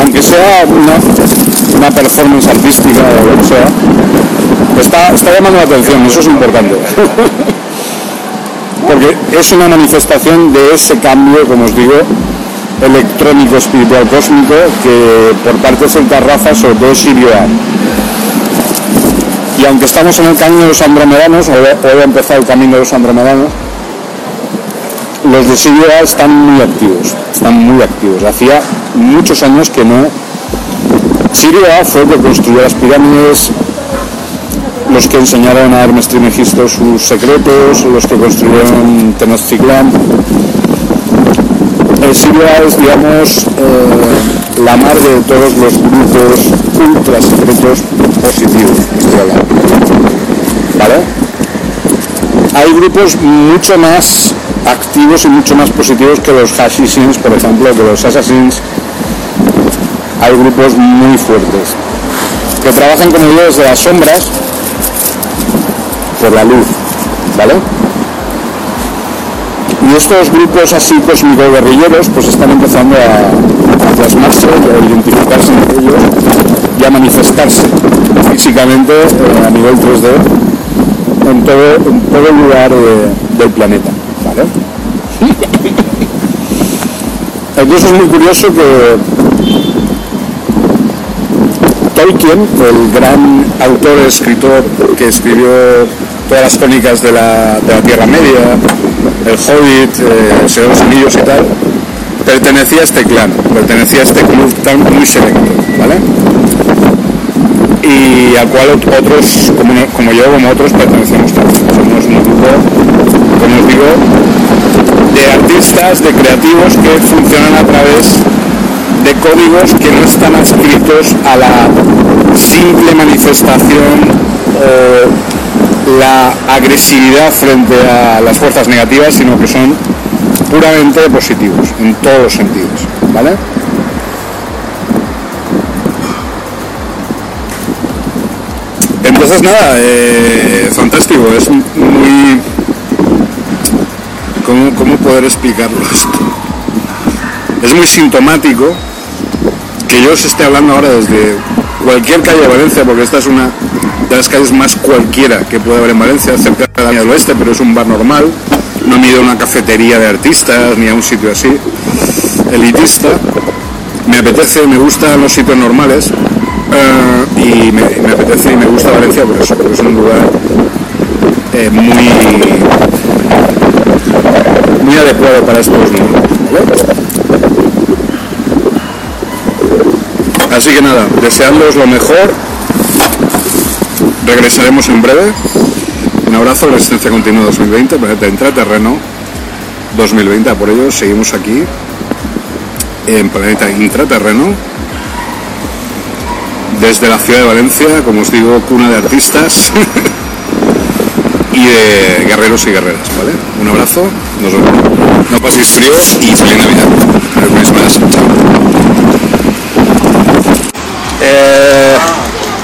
[SPEAKER 1] Aunque sea una, una performance artística o lo que sea, está, está llamando la atención, eso es importante. Porque es una manifestación de ese cambio, como os digo, electrónico, espiritual, cósmico, que por parte de ciertas razas, sobre todo Sirio A. Y aunque estamos en el camino de los andromedanos, hoy ha empezado el camino de los andromedanos, los de Sirio A están muy activos, están muy activos. Hacía muchos años que no. Sirio A fue el que construyó las pirámides, los que enseñaron a Hermes Trismegisto sus secretos, los que construyeron Tenochtitlán. El Sirio A es, digamos, eh, la mar de todos los grupos ultra secretos hablando. ¿Vale? Hay grupos mucho más activos y mucho más positivos que los Hashishins, por ejemplo, que los Assassins. Hay grupos muy fuertes que trabajan con ellos de las sombras por la luz, ¿vale? Y estos grupos así cósmicos guerrilleros pues están empezando a, a plasmarse, a identificarse entre ellos y a manifestarse físicamente eh, a nivel 3D en todo, en todo lugar del planeta, ¿vale? Entonces es muy curioso que Tolkien, el gran autor escritor que escribió todas las crónicas de la, de la Tierra Media, el Hobbit, eh, el Señor de los Anillos y tal, pertenecía a este clan, pertenecía a este club tan muy selecto, ¿vale? Y al cual ot- otros, como, como yo, como otros, pertenecemos también. Somos un grupo, como os digo, de artistas, de creativos que funcionan a través de códigos que no están adscritos a la simple manifestación la agresividad frente a las fuerzas negativas, sino que son puramente positivos en todos los sentidos, ¿vale? Entonces nada, eh, fantástico, es muy... ¿Cómo, ¿Cómo poder explicarlo esto? Es muy sintomático que yo os esté hablando ahora desde cualquier calle de Valencia, porque esta es una de las calles más cualquiera que puede haber en Valencia, cerca de la del Oeste, pero es un bar normal, no a una cafetería de artistas ni a un sitio así, elitista. Me apetece, me gustan los sitios normales eh, y me, apetece y me gusta Valencia por eso, porque es un lugar eh, muy, muy adecuado para estos mundos. Así que nada, desearles lo mejor. Regresaremos en breve. Un abrazo, Resistencia Continua 2020, Planeta Intraterreno 2020. A por ello, seguimos aquí en Planeta Intraterreno. Desde la ciudad de Valencia, como os digo, cuna de artistas y de guerreros y guerreras, ¿vale? Un abrazo, nos vemos. No paséis frío y feliz Navidad. Feliz Navidad. Chao. Eh,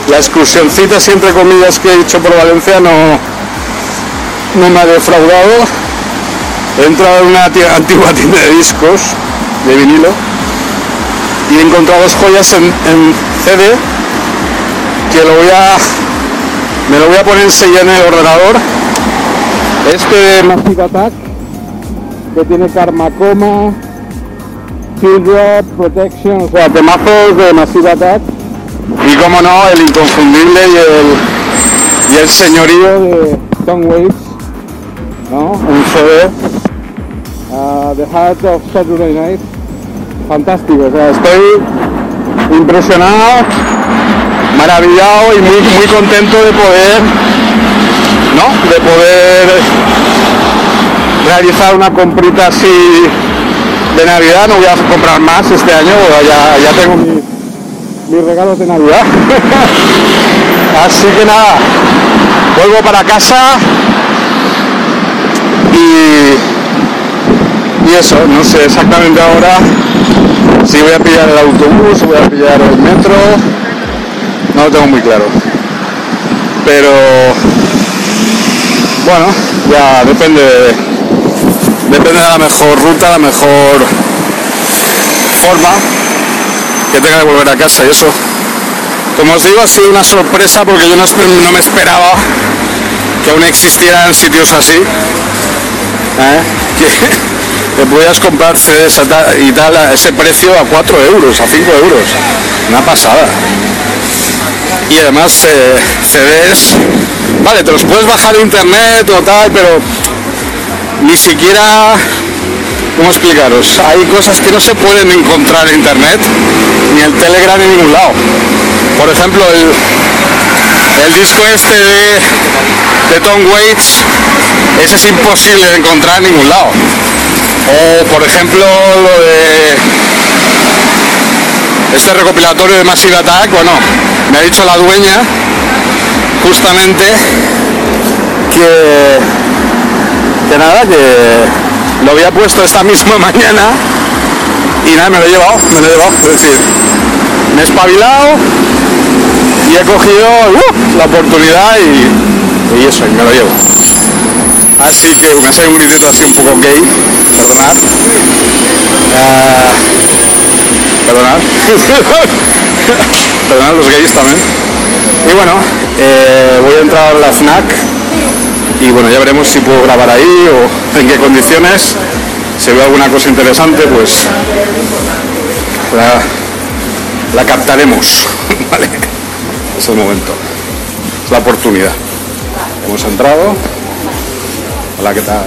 [SPEAKER 1] la excursioncita, siempre comillas, que he hecho por Valencia no, no me ha defraudado. He entrado en una antigua tienda de discos de vinilo y he encontrado dos joyas en, CD que lo voy a me lo voy a poner enseguida en el ordenador. Este Massive Attack que tiene Karma Coma, Field Drop, Protection, o sea, temazos de Massive Attack. Y como no, el inconfundible y el, y el señorío de Tom Waits, ¿no? Un CD. ah, The Heart of Saturday Night. Fantástico, estoy impresionado, maravillado y muy, muy contento de poder, ¿no? De poder realizar una comprita así de Navidad. No voy a comprar más este año, ya, ya tengo mi- mis regalos de Navidad. Así que nada, vuelvo para casa y, y eso, no sé exactamente ahora si voy a pillar el autobús, voy a pillar el metro, no lo tengo muy claro. Pero bueno, ya depende de, depende de la mejor ruta, la mejor forma que tenga de volver a casa y eso. Como os digo, ha sido una sorpresa porque yo no, no me esperaba que aún existieran sitios así. ¿eh? Que, que pudieras comprar CDs y tal a ese precio a 4 euros, a 5 euros. Una pasada. Y además eh, CDs, vale, te los puedes bajar internet o tal, pero ni siquiera ¿Cómo explicaros? Hay cosas que no se pueden encontrar en internet, ni en Telegram en ningún lado. Por ejemplo, el, el disco este de, de Tom Waits, ese es imposible de encontrar en ningún lado. O por ejemplo lo de este recopilatorio de Massive Attack, bueno, me ha dicho la dueña justamente que, que nada, que lo había puesto esta misma mañana y nada, me lo he llevado, me lo he llevado. Es decir, me he espabilado y he cogido uh, la oportunidad y, eso, y me lo llevo. Así que me ha salido un grito así un poco gay, perdonad. Ah, perdonad. perdonad los gays también. Y bueno, eh, voy a entrar a la FNAC y bueno, ya veremos si puedo grabar ahí o en qué condiciones. Si veo alguna cosa interesante, pues la, la captaremos. ¿vale? Es el momento, es la oportunidad. Hemos entrado. Hola, ¿qué tal?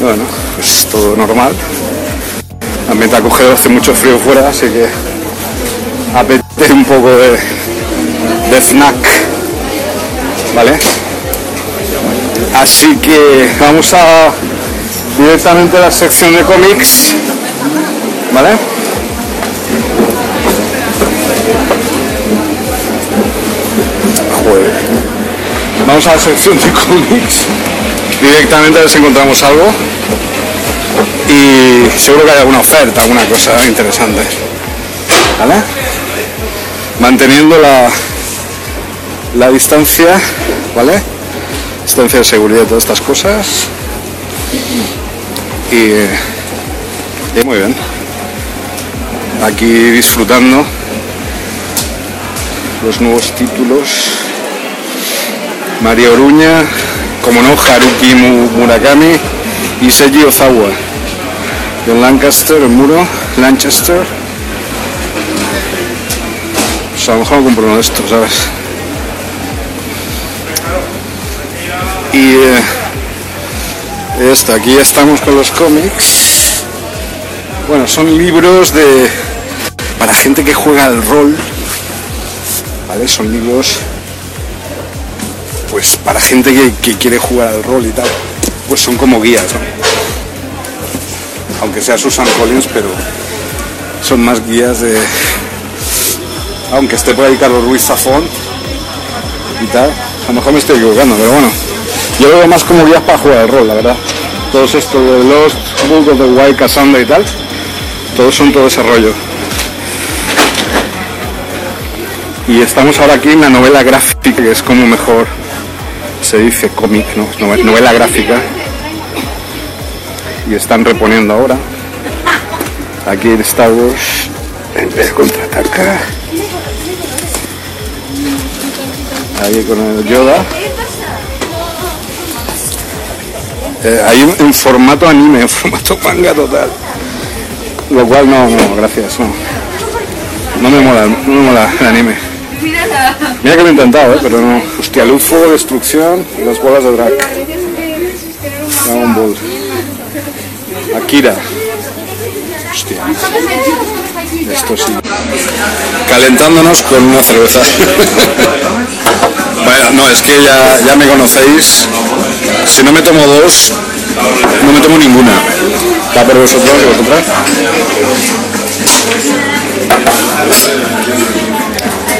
[SPEAKER 1] Bueno, pues todo normal. Ambiente acogedor, hace mucho frío fuera, así que apetece un poco de, de snack. ¿Vale? Así que vamos a directamente a la sección de cómics. ¿Vale? Joder. Vamos a la sección de cómics. Directamente a ver si encontramos algo. Y seguro que hay alguna oferta, alguna cosa interesante. ¿Vale? Manteniendo la, la distancia, ¿vale? De seguridad, todas estas cosas. Y, muy bien. Aquí disfrutando los nuevos títulos. María Oruña, como no, Haruki Mu- Murakami y Seiji Ozawa. De Lancaster, el muro, Lanchester. Pues a lo mejor compro uno de estos, ¿sabes? Y eh, esto, aquí estamos con los cómics. Bueno, son libros de para gente que juega al rol. ¿Vale? Son libros pues para gente que, que quiere jugar al rol y tal. Pues son como guías, ¿no? Aunque sea Susan Collins, pero son más guías de. Aunque esté por ahí Carlos Ruiz Zafón y tal. A lo mejor me estoy equivocando, pero bueno. Yo lo veo más como guías para jugar al rol, la verdad. Todos estos de Lost, Book of the Wild, Cassandra y tal. Todos son todo ese rollo. Y estamos ahora aquí en la novela gráfica, que es como mejor se dice cómic, ¿no? Nove- Novela gráfica. Y están reponiendo ahora. Aquí en Star Wars. En contraatacar. Ahí con el Yoda. Eh, hay un- en formato anime, en formato manga total. Lo cual no, no, gracias, no. No me mola, no me mola el anime. Mira que lo he intentado, ¿eh? pero no. Hostia, luz, fuego, destrucción y las bolas de drag. Dragon Ball. Akira. Hostia. Esto sí. Calentándonos con una cerveza. bueno, no, es que ya, ya me conocéis. Si no me tomo dos, no me tomo ninguna. ¿Va por vosotros y vosotras?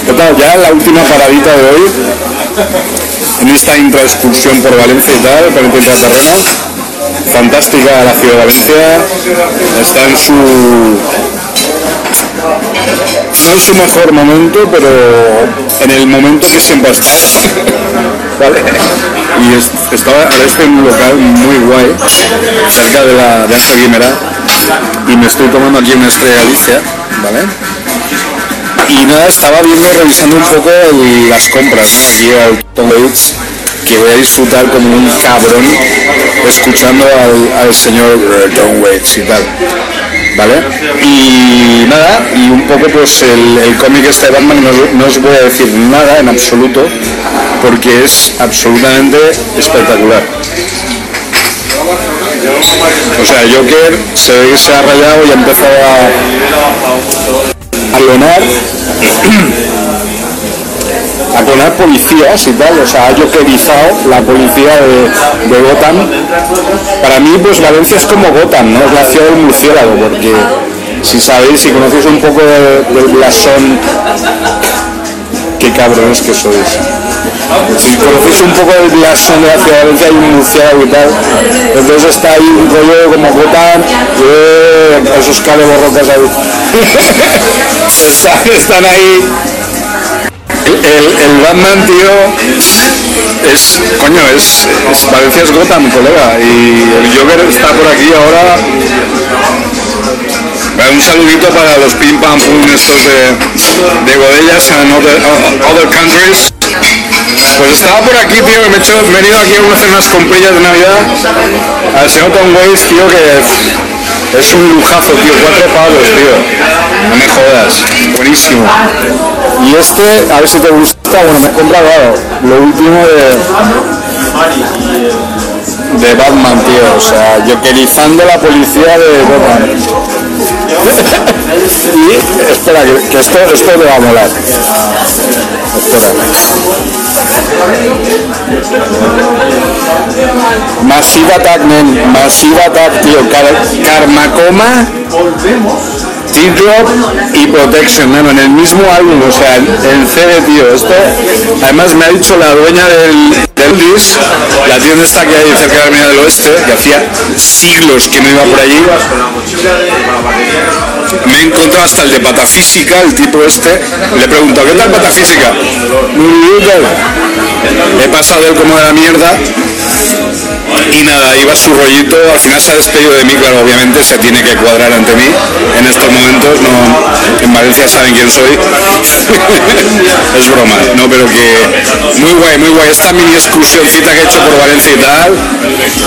[SPEAKER 1] ¿Qué tal? Ya la última paradita de hoy, en esta intraexcursión por Valencia y tal, por el terreno. Fantástica la ciudad de Valencia, está en su. no en su mejor momento, pero en el momento que siempre está. ¿Vale? Y es- estaba ahora estoy en un local muy guay, cerca de la de Ángel Guimerá, y me estoy tomando aquí una estrella Galicia, ¿vale? Y nada, estaba viendo, revisando un poco las compras aquí al Tom Waits, que voy a disfrutar como un cabrón escuchando al, señor eh, Tom Waits y tal. ¿Vale? Y nada, y un poco pues el, cómic este de Batman no, no os voy a decir nada en absoluto, porque es absolutamente espectacular. O sea, Joker se ve que se ha rayado y ha empezado a, a clonar a clonar policías y tal, o sea, ha jokerizado la policía de, de Gotham. Para mí, pues Valencia es como Gotham, ¿no? Es la ciudad del murciélago, porque si sabéis, si conocéis un poco de- del blasón, qué cabrones que sois. Si conocéis un poco blasón de ciudad de Valencia, hay un murciélago y tal. Entonces está ahí un rollo como Gotham, eh, esos cabeborrocas ahí. están, ahí el, el- el Batman, tío, es, coño, es, es Valencia es Gotham, colega, y el Joker está por aquí ahora. Un saludito para los pim pam pum estos de, de Godellas en other, other countries. Pues estaba por aquí, tío, me he, hecho, he venido aquí a hacer unas comprillas de Navidad al señor Tom Waits, tío, que es un lujazo, tío, cuatro pavos, tío. No me jodas, buenísimo. Y este, a ver si te gusta, bueno, me he comprado lo último de, de Batman, tío, o sea, jokerizando la policía de Batman. y espera, que, que esto, esto te va a molar. Espera. Massive Attack, man. Massive Attack, tío. Karmakoma, Teardrop y Protection, mano, en el mismo álbum, o sea, en CD, tío. Esto, además me ha dicho la dueña del, del disc, la tienda esta que hay cerca de la Avenida del Oeste, que hacía siglos que no iba por allí. Me he encontrado hasta el de Patafísica, el tipo este. Le he preguntado, ¿qué tal Patafísica? Muy bien, tal. He pasado él como de la mierda Y nada, iba su rollito, al final se ha despedido de mí, claro, obviamente se tiene que cuadrar ante mí. En estos momentos, no, en Valencia saben quién soy, es broma, no, pero que muy guay, muy guay, esta mini excursioncita que he hecho por Valencia y tal,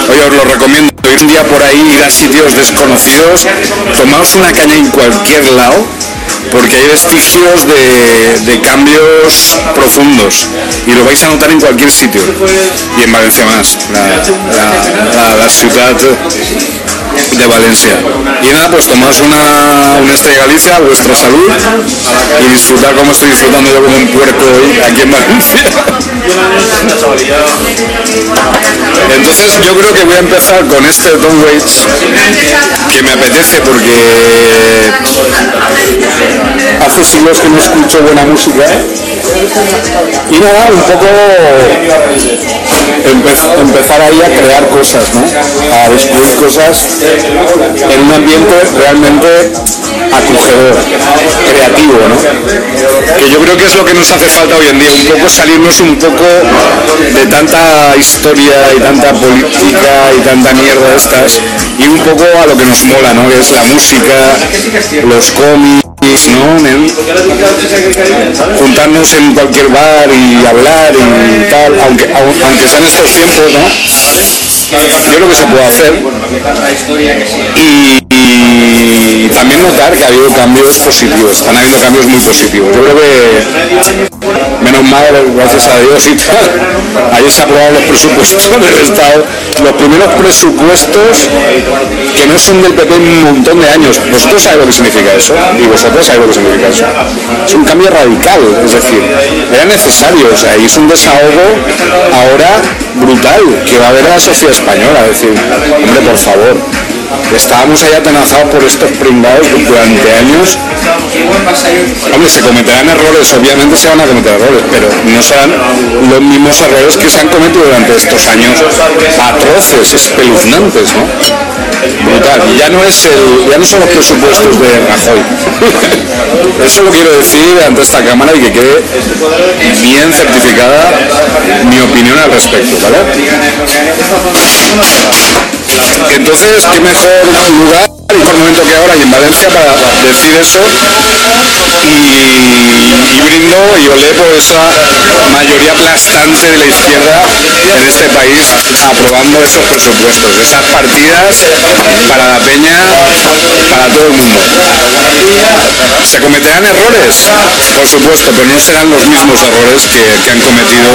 [SPEAKER 1] oye, os lo recomiendo, ir un día por ahí, ir a sitios desconocidos, tomaos una caña en cualquier lado, porque hay vestigios de, de cambios profundos y lo vais a notar en cualquier sitio. Y en Valencia más la, la, la, la ciudad de Valencia. Y nada pues tomaos una, una estrella Galicia vuestra salud y disfrutar como estoy disfrutando yo como un puerco hoy aquí en Valencia. Entonces yo creo que voy a empezar con este Tom Waits que me apetece porque hace siglos que no escucho buena música y nada, un poco empe- empezar ahí a crear cosas, ¿no? A descubrir cosas en un ambiente realmente acogedor, creativo, ¿no? Que yo creo que es lo que nos hace falta hoy en día, un poco salirnos un poco de tanta historia y tanta política y tanta mierda estas y un poco a lo que nos mola, ¿no? Que es la música, los cómics, ¿no? Nen? juntarnos en cualquier bar y hablar y tal, aunque, au- aunque sean estos tiempos, ¿no? Yo creo que se puede hacer. Y también notar que ha habido cambios positivos, están habiendo cambios muy positivos. Yo creo que, mal, gracias a Dios y tal, ayer se aprobaron los presupuestos del Estado, los primeros presupuestos que no son del PP un montón de años. Vosotros sabéis lo que significa eso y vosotros sabéis lo que significa eso. Es un cambio radical, es decir, era necesario, o sea, y es un desahogo ahora brutal que va a haber la sociedad española, es decir, hombre, por favor. Estábamos ahí atenazados por estos pringados durante años. Hombre, se cometerán errores, obviamente se van a cometer errores, pero no serán los mismos errores que se han cometido durante estos años atroces, espeluznantes, ¿no? Brutal. Ya no es el, ya no son los presupuestos de Rajoy. Eso lo quiero decir ante esta cámara y que quede bien certificada mi opinión al respecto, ¿vale? Entonces, qué mejor lugar y mejor momento que ahora y en Valencia para decir eso y, brindo y olé por esa mayoría aplastante de la izquierda en este país aprobando esos presupuestos, esas partidas para la peña, para todo el mundo. ¿Se cometerán errores? Por supuesto, pero no serán los mismos errores que, han cometido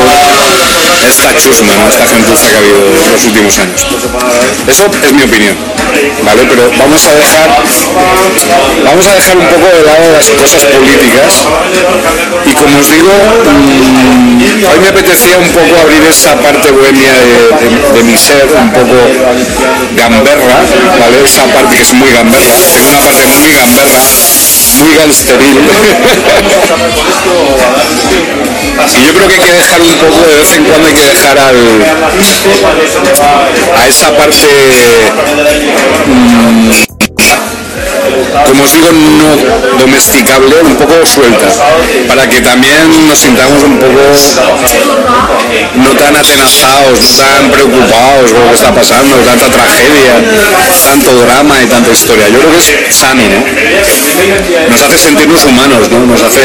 [SPEAKER 1] esta chusma, ¿no? esta gentuza que ha habido los últimos años. Eso es mi opinión, ¿vale? Pero vamos a dejar, vamos a dejar un poco de lado las cosas políticas y como os digo, mm, hoy me apetecía un poco abrir esa parte bohemia de, mi ser, un poco gamberra, ¿vale? Esa parte que es muy gamberra, tengo una parte muy gamberra, muy gangsteril. y yo creo que hay que dejar un poco, de vez en cuando hay que dejar al, a esa parte mm, como os digo, no domesticable, un poco suelta, para que también nos sintamos un poco no tan atenazados, no tan preocupados por lo que está pasando, tanta tragedia, tanto drama y tanta historia. Yo creo que es sano, ¿no? Nos hace sentirnos humanos, ¿no? Nos hace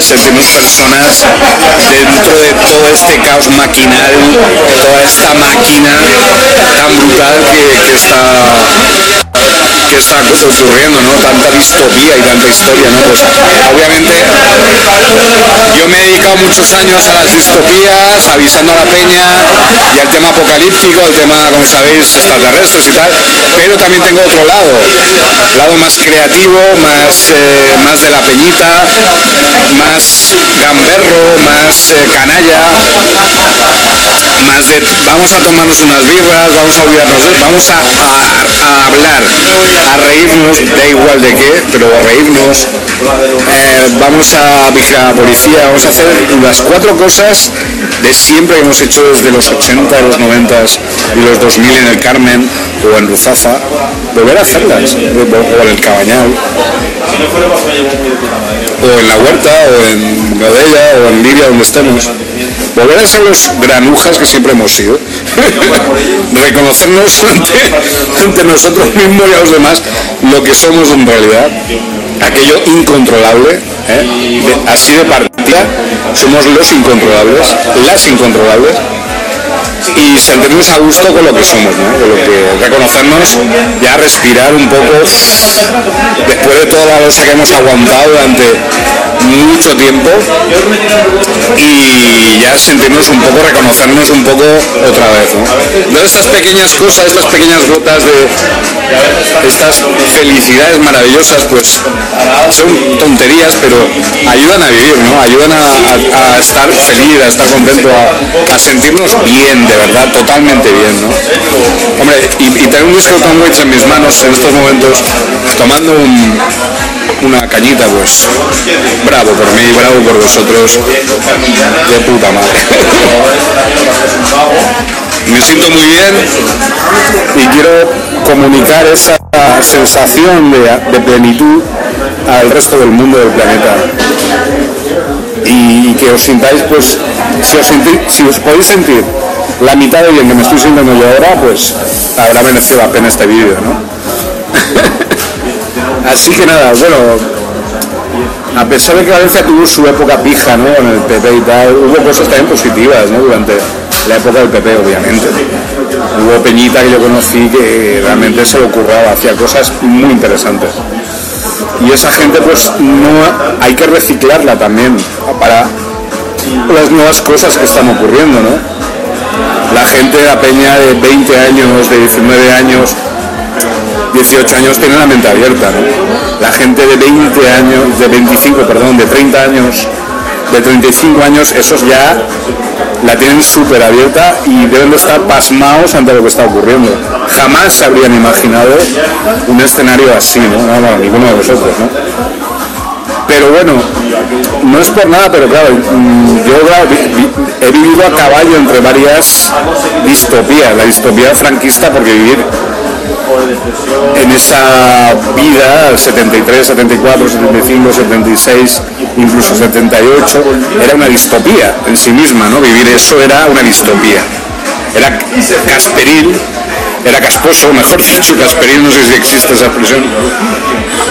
[SPEAKER 1] sentirnos personas dentro de todo este caos maquinal, toda esta máquina tan brutal que, que está que está ocurriendo, ¿no? Tanta distopía y tanta historia, ¿no? Pues obviamente yo me he dedicado muchos años a las distopías, avisando a la peña y al tema apocalíptico, el tema, como sabéis, extraterrestres y tal, pero también tengo otro lado, lado más creativo, más, eh, más de la peñita, más gamberro, más eh, canalla, más de vamos a tomarnos unas birras, vamos a olvidarnos, vamos a hablar, a reírnos, da igual de qué, pero a reírnos, eh, vamos a vigilar a la policía, vamos a hacer las cuatro cosas de siempre que hemos hecho desde los 80, los 90 y los 2000 en el Carmen o en Ruzafa, volver a hacerlas, o en el Cabañal. O en la huerta, o en Godella, o en Liria, donde estemos. Volver a ser los granujas que siempre hemos sido, reconocernos ante, nosotros mismos y a los demás lo que somos en realidad, aquello incontrolable, ¿eh? De- así de partida, somos los incontrolables, las incontrolables, y sentirnos a gusto con lo que somos, ¿no? Lo que reconocernos, ya respirar un poco después de toda la losa que hemos aguantado durante mucho tiempo y ya sentirnos un poco, reconocernos un poco otra vez, ¿no? Estas pequeñas cosas, estas pequeñas gotas de estas felicidades maravillosas, pues son tonterías, pero ayudan a vivir, ¿no? Ayudan a, estar feliz, a estar contento, a sentirnos bien, de verdad, totalmente bien, ¿no? Hombre, y, y tener un disco Tom Waits en mis manos en estos momentos, tomando un- una cañita, pues bravo por mí, bravo por vosotros, de puta madre. Me siento muy bien y quiero comunicar esa sensación de, plenitud al resto del mundo del planeta. Y que os sintáis, pues, si os podéis sentir la mitad de bien que me estoy sintiendo yo ahora, pues habrá merecido la pena este vídeo, ¿no? Así que nada, bueno, a pesar de que Valencia tuvo su época pija, ¿no? Con el PP y tal, hubo cosas también positivas, ¿no? Durante la época del PP, obviamente. Hubo Peñita que yo conocí que realmente se lo curraba, hacía cosas muy interesantes. Y esa gente, pues, no hay que reciclarla también para las nuevas cosas que están ocurriendo, ¿no? La gente de la peña de 20 años, de 19 años, 18 años tiene la mente abierta, ¿no? La gente de 20 años, de 25, perdón, de 30 años, de 35 años, esos ya la tienen súper abierta y deben de estar pasmados ante lo que está ocurriendo. Jamás habrían imaginado un escenario así, no, ninguno de vosotros, ¿no? Pero bueno, no es por nada, pero claro, mm, yo he vivido a caballo entre varias distopías. La distopía franquista, porque vivir en esa vida, 73, 74, 75, 76, incluso 78, era una distopía en sí misma, ¿no? Vivir eso era una distopía. Era casperil, era casposo, mejor dicho, casperil, no sé si existe esa expresión.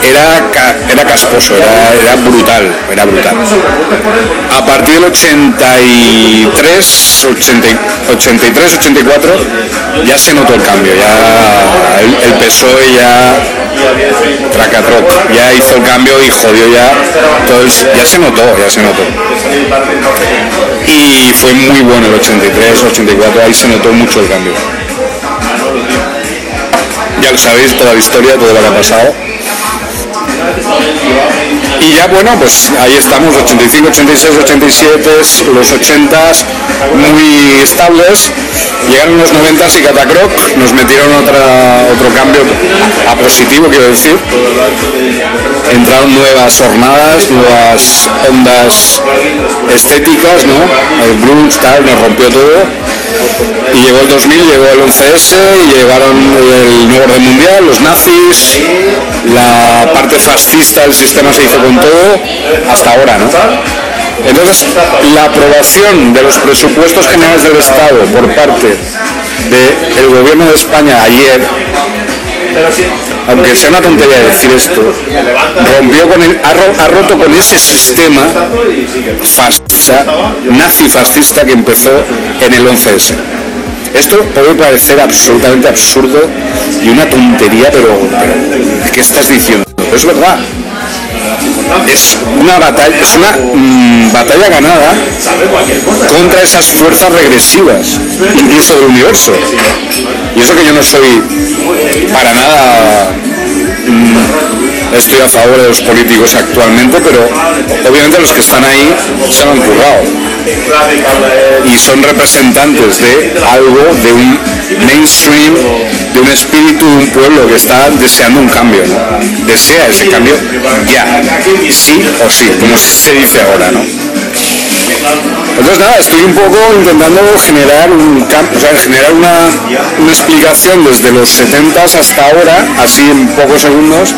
[SPEAKER 1] Era, era casposo, era, brutal, era brutal. A partir del 83, 80 83, 84, ya se notó el cambio, ya el, el PSOE ya tracatroc, ya hizo el cambio y jodió ya, el- ya se notó, ya se notó. Y fue muy bueno el 83, 84, ahí se notó mucho el cambio. Ya lo sabéis, toda la historia, todo lo que ha pasado. Y ya bueno, pues ahí estamos, 85, 86, 87, los 80 muy estables. Llegaron los 90 y Catacroc, nos metieron otra, otro cambio a, positivo, quiero decir. Entraron nuevas jornadas, nuevas ondas estéticas, ¿no? El blues, tal, nos rompió todo. Y llegó el 2000, llegó el 11S, y llegaron el nuevo orden mundial, los nazis, la parte fascista del sistema se hizo con todo, hasta ahora, ¿no? Entonces, la aprobación de los presupuestos generales del Estado por parte del gobierno de España ayer, aunque sea una tontería decir esto, rompió con el, ha roto con ese sistema fascista, nazi-fascista que empezó en el 11S. Esto puede parecer absolutamente absurdo y una tontería, pero, pero ¿qué estás diciendo? Es verdad. Es una batalla, es una mm, batalla ganada contra esas fuerzas regresivas, incluso del universo. Y eso que yo no soy para nada mm, estoy a favor de los políticos actualmente, pero obviamente los que están ahí se han currado. Y son representantes de algo, de un mainstream, de un espíritu de un pueblo que está deseando un cambio. Desea ese cambio ya, sí o sí, como se dice ahora, ¿no? Entonces nada, estoy un poco intentando generar un o sea, generar una, una explicación desde los 70 hasta ahora, así en pocos segundos,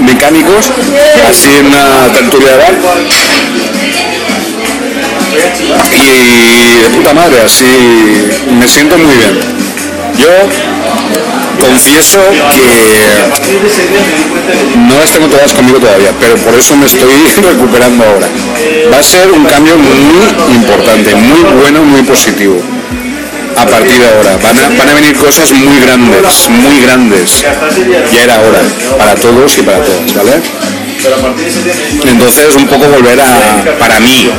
[SPEAKER 1] mecánicos, así en una tertulia de y de puta madre, así me siento muy bien. Yo confieso que no tengo todas conmigo todavía, pero por eso me estoy recuperando ahora. Va a ser un cambio muy importante, muy bueno, muy positivo. A partir de ahora van a, van a venir cosas muy grandes, muy grandes. Ya era hora, para todos y para todas, ¿vale? Entonces un poco volver a, para mí,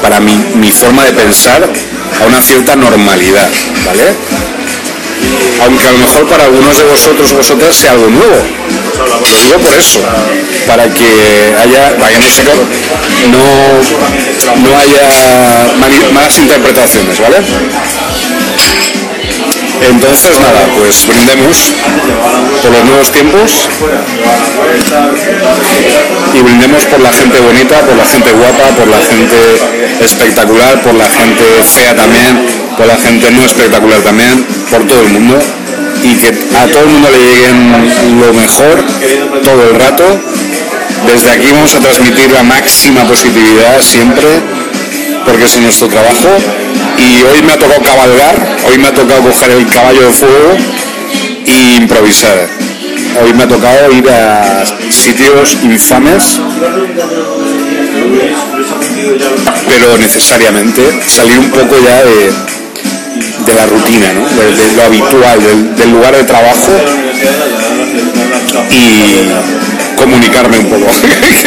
[SPEAKER 1] para mi, mi forma de pensar, a una cierta normalidad, ¿vale? aunque a lo mejor para algunos de vosotros o vosotras sea algo nuevo. Lo digo por eso, para que haya, para que no, no, haya malas interpretaciones, ¿vale? Entonces nada, pues brindemos por los nuevos tiempos y brindemos por la gente bonita, por la gente guapa, por la gente espectacular, por la gente fea también, por la gente no espectacular también, por todo el mundo y que a todo el mundo le lleguen lo mejor todo el rato. Desde aquí vamos a transmitir la máxima positividad siempre porque es nuestro trabajo y hoy me ha tocado cabalgar, hoy me ha tocado coger el caballo de fuego e improvisar. Hoy me ha tocado ir a sitios infames, pero necesariamente salir un poco ya de, de la rutina, ¿no? de, lo habitual, del, lugar de trabajo y comunicarme un poco,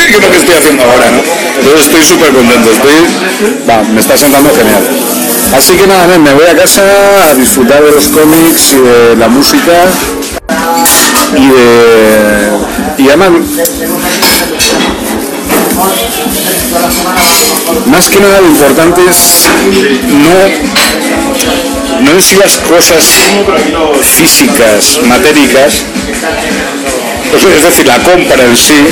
[SPEAKER 1] que es lo que estoy haciendo ahora, ¿no? Entonces estoy súper contento, estoy, me está sentando genial. Así que nada, me voy a casa a disfrutar de los cómics y de la música y de... y además más que nada lo importante es no, no en sí las cosas físicas, matéricas, es decir, la compra en sí,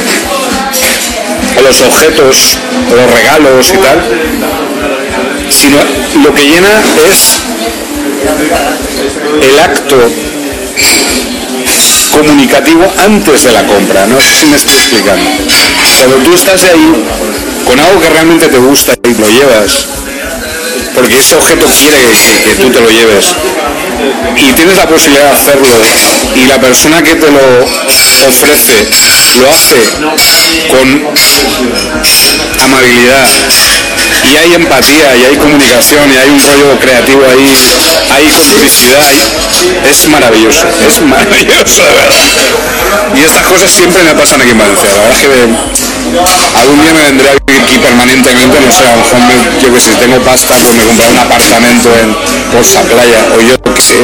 [SPEAKER 1] o los objetos, o los regalos y tal, sino lo que llena es el acto comunicativo antes de la compra, no sé si me estoy explicando. Cuando tú estás ahí con algo que realmente te gusta y lo llevas, porque ese objeto quiere que, tú te lo lleves y tienes la posibilidad de hacerlo y la persona que te lo ofrece lo hace con amabilidad y hay empatía y hay comunicación y hay un rollo creativo ahí, hay complicidad, es maravilloso, es maravilloso de verdad. Y estas cosas siempre me pasan aquí en Valencia, la verdad es que algún día me vendré a vivir aquí permanentemente, no sé, a lo mejor me- yo que sé, tengo pasta, pues me compraré un apartamento en Poza Playa o yo que sé,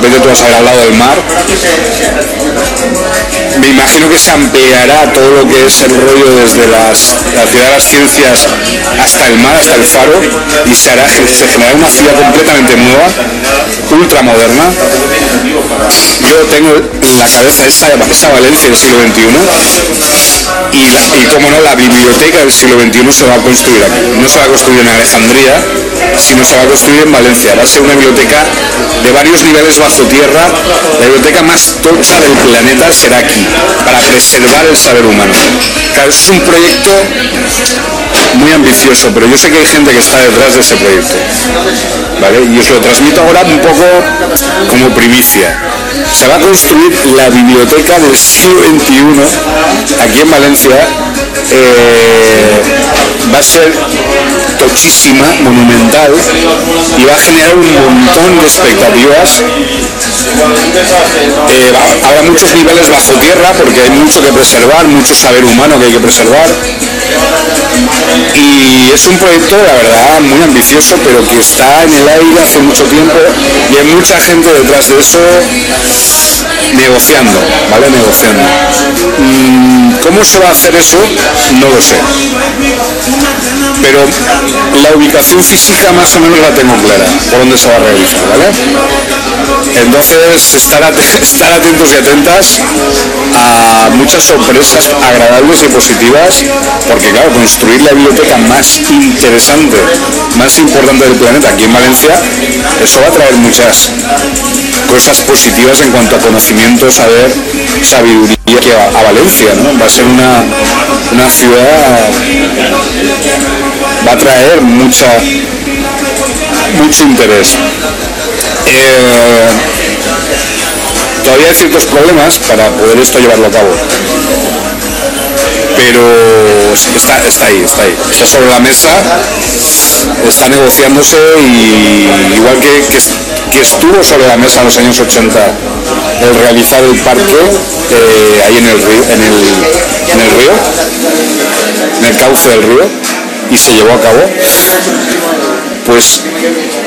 [SPEAKER 1] vete tú a al lado del mar. Me imagino que se ampliará todo lo que es el rollo desde las, la ciudad de las ciencias hasta el mar, hasta el faro, y se, hará, se generará una ciudad completamente nueva, ultramoderna. Yo tengo en la cabeza esa, esa Valencia del siglo XXI y, y como no, la biblioteca del siglo XXI se va a construir aquí. No se va a construir en Alejandría, sino se va a construir en Valencia. Va a ser una biblioteca de varios niveles bajo tierra. La biblioteca más tocha del planeta será aquí, para preservar el saber humano. Claro, es un proyecto muy ambicioso, pero yo sé que hay gente que está detrás de ese proyecto. ¿vale? Y os lo transmito ahora un poco como primicia. Se va a construir la biblioteca del siglo XXI aquí en Valencia. eh, va a ser tochísima, monumental y va a generar un montón de expectativas. Eh, habrá muchos niveles bajo tierra porque hay mucho que preservar, mucho saber humano que hay que preservar. Y es un proyecto, la verdad, muy ambicioso, pero que está en el aire hace mucho tiempo y hay mucha gente detrás de eso negociando, ¿vale? Negociando. Mm, ¿Cómo se va a hacer eso? No lo sé. Pero la ubicación física más o menos la tengo clara, por dónde se va a realizar, ¿vale? Entonces, estar, estar atentos y atentas a muchas sorpresas agradables y positivas, porque claro, construir la biblioteca más interesante, más importante del planeta aquí en Valencia, eso va a traer muchas cosas positivas en cuanto a conocimiento, saber, sabiduría que a, a Valencia, ¿no? Va a ser una, una ciudad va a traer mucha mucho interés. Eh, todavía hay ciertos problemas para poder esto llevarlo a cabo. Pero está, está ahí, está ahí. Está sobre la mesa, está negociándose y igual que, que, estuvo sobre la mesa en los años 80 el realizar el parque eh, ahí en el río, en el, en el río, en el cauce del río, y se llevó a cabo, pues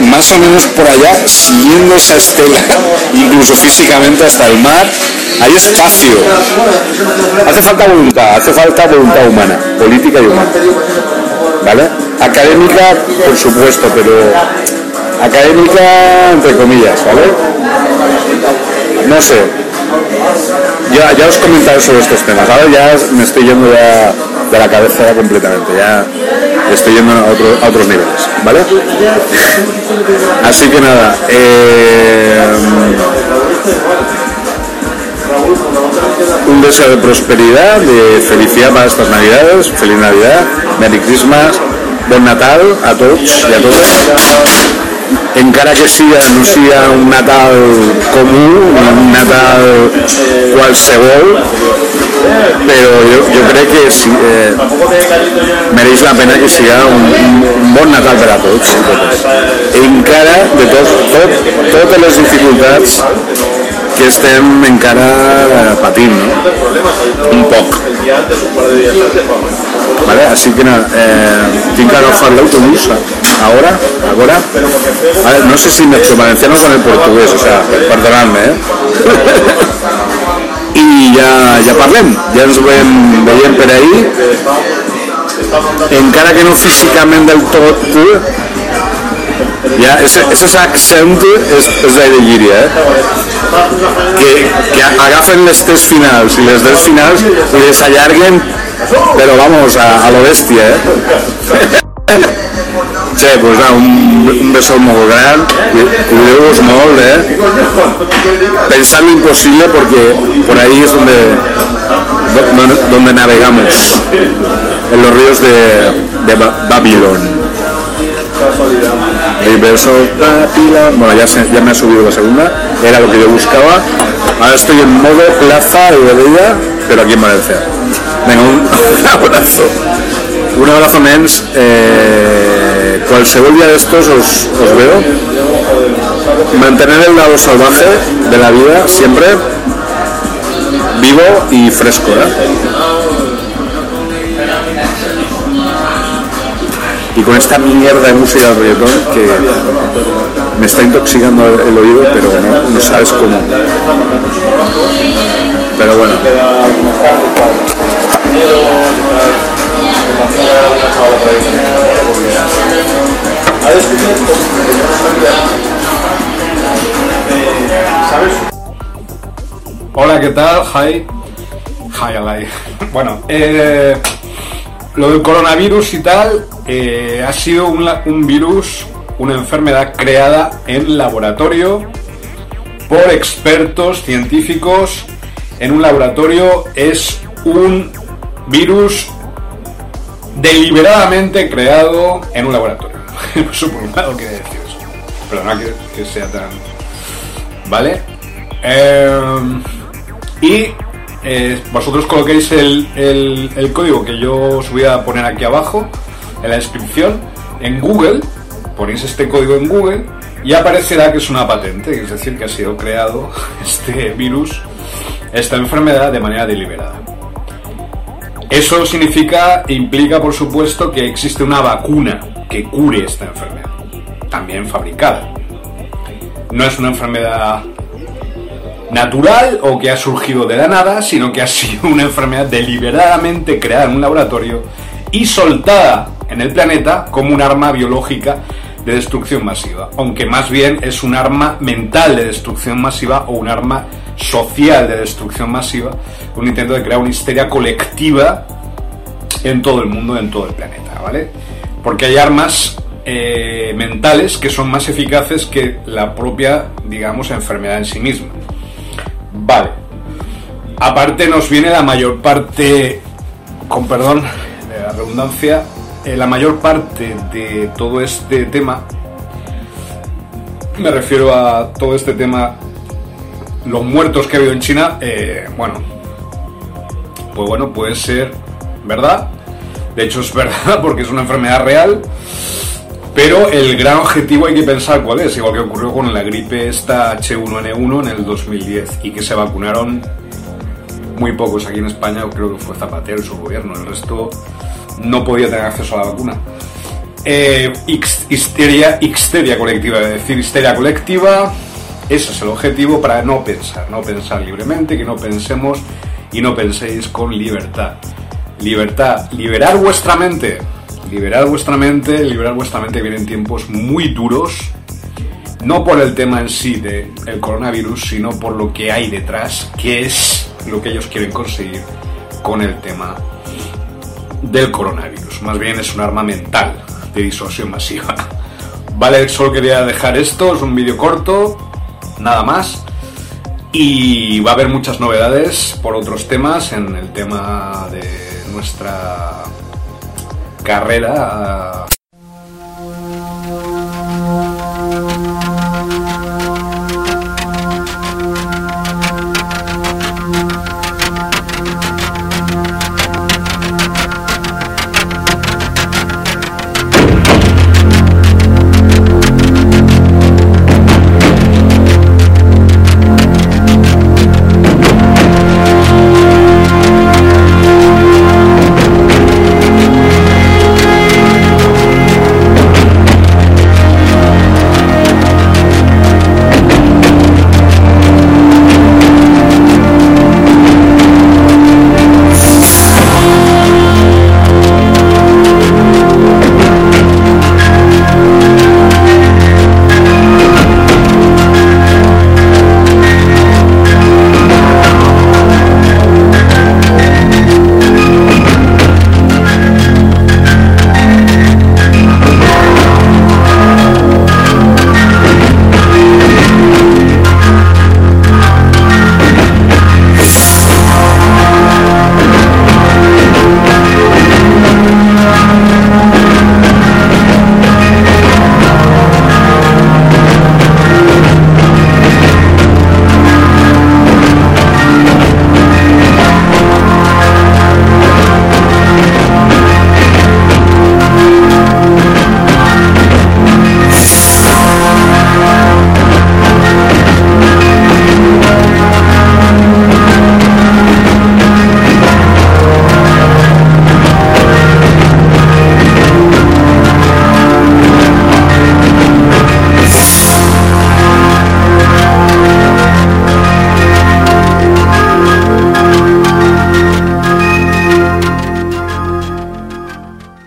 [SPEAKER 1] más o menos por allá, siguiendo esa estela, incluso físicamente hasta el mar, hay espacio. Hace falta voluntad, hace falta voluntad humana, política y humana. ¿Vale? Académica, por supuesto, pero académica entre comillas, ¿vale? No sé. Ya, ya os comentaré sobre estos temas. Ahora ya me estoy yendo ya de la cabeza completamente. Ya estoy yendo a, otro- a otros niveles, ¿vale? Así que nada, eh, un deseo de prosperidad, de felicidad para estas navidades, feliz Navidad, Merry Christmas, bon Natal a tots i a totes. Encara que siga, no un Natal comú, un Natal qualsevol, però jo, jo crec que si, eh, mereix la pena que siga un, un, bon Natal per a tots i totes. Encara de tot, tot, totes les dificultats que estem encara eh, patint, no? Un poc. ¿Vale? Así que nada, eh, tinc que agafar l'autobús ahora, ahora. A ver, no sé si mezclo valenciano con el portugués, o sea, perdonadme, ¿eh? I ja, ja parlem, ja ens veiem, veiem per ahir, encara que no físicament del tot, ja, ese, ese accent és, és de Llíria, eh? que, que agafen les tres finals i les tres finals les allarguen però vamos, a, a lo bestia eh? Sí, pues nada, un, beso molt gran, cuideu-vos molt, eh? Pensad imposible porque por ahí es donde, donde, navegamos, en los ríos de, de Ba- Babilón. El verso Babilón, bueno, ya, se- ya me ha subido la segunda, era lo que yo buscaba. Ahora estoy en modo plaza de Bodega, pero aquí en Valencia. Venga, un, un abrazo. Un abrazo, mens. Eh, qualsevol día de estos os, veo. Mantener el lado salvaje de la vida siempre vivo y fresco, ¿eh? Y con esta mierda de música del reggaetón que me está intoxicando el, oído, pero no sabes cómo. Pero bueno.
[SPEAKER 8] Hola, ¿qué tal? Hi. Hi, alay. Bueno, eh, lo del coronavirus y tal eh, ha sido un virus, una enfermedad creada en laboratorio por expertos científicos. En un laboratorio es un virus deliberadamente creado en un laboratorio. Eso por un quiere decir eso. Perdona que, que sea tan... ¿Vale? Eh, y eh, vosotros coloquéis el, el- el código que yo os voy a poner aquí abajo en la descripción en Google, ponéis este código en Google y aparecerá que es una patente, es decir, que ha sido creado este virus, esta enfermedad de manera deliberada. Eso significa, implica por supuesto que existe una vacuna que cure esta enfermedad, también fabricada. No es una enfermedad natural o que ha surgido de la nada, sino que ha sido una enfermedad deliberadamente creada en un laboratorio y soltada en el planeta como un arma biológica de destrucción masiva, aunque más bien es un arma mental de destrucción masiva o un arma social de destrucción masiva, un intento de crear una histeria colectiva en todo el mundo, en todo el planeta, ¿vale? Porque hay armas eh, mentales que son más eficaces que la propia, digamos, enfermedad en sí misma. Vale. Aparte nos viene la mayor parte, con perdón de la redundancia, eh, la mayor parte de todo este tema, me refiero a todo este tema, los muertos que ha habido en China, eh, bueno, pues bueno, puede ser verdad. De hecho es verdad porque es una enfermedad real. Pero el gran objetivo hay que pensar cuál es, igual que ocurrió con la gripe esta H1N1 en el 2010 y que se vacunaron muy pocos aquí en España, creo que fue Zapatero y su gobierno, el resto no podía tener acceso a la vacuna. Eh, histeria, histeria colectiva, es decir, histeria colectiva, ese es el objetivo para no pensar, no pensar libremente, que no pensemos y no penséis con libertad. Libertad, liberar vuestra mente, liberar vuestra mente, liberar vuestra mente, vienen tiempos muy duros, no por el tema en sí del el coronavirus, sino por lo que hay detrás, que es lo que ellos quieren conseguir con el tema del coronavirus. Más bien es un arma mental de disuasión masiva. Vale, solo quería dejar esto, es un vídeo corto, nada más. Y va a haber muchas novedades por otros temas en el tema de nuestra carrera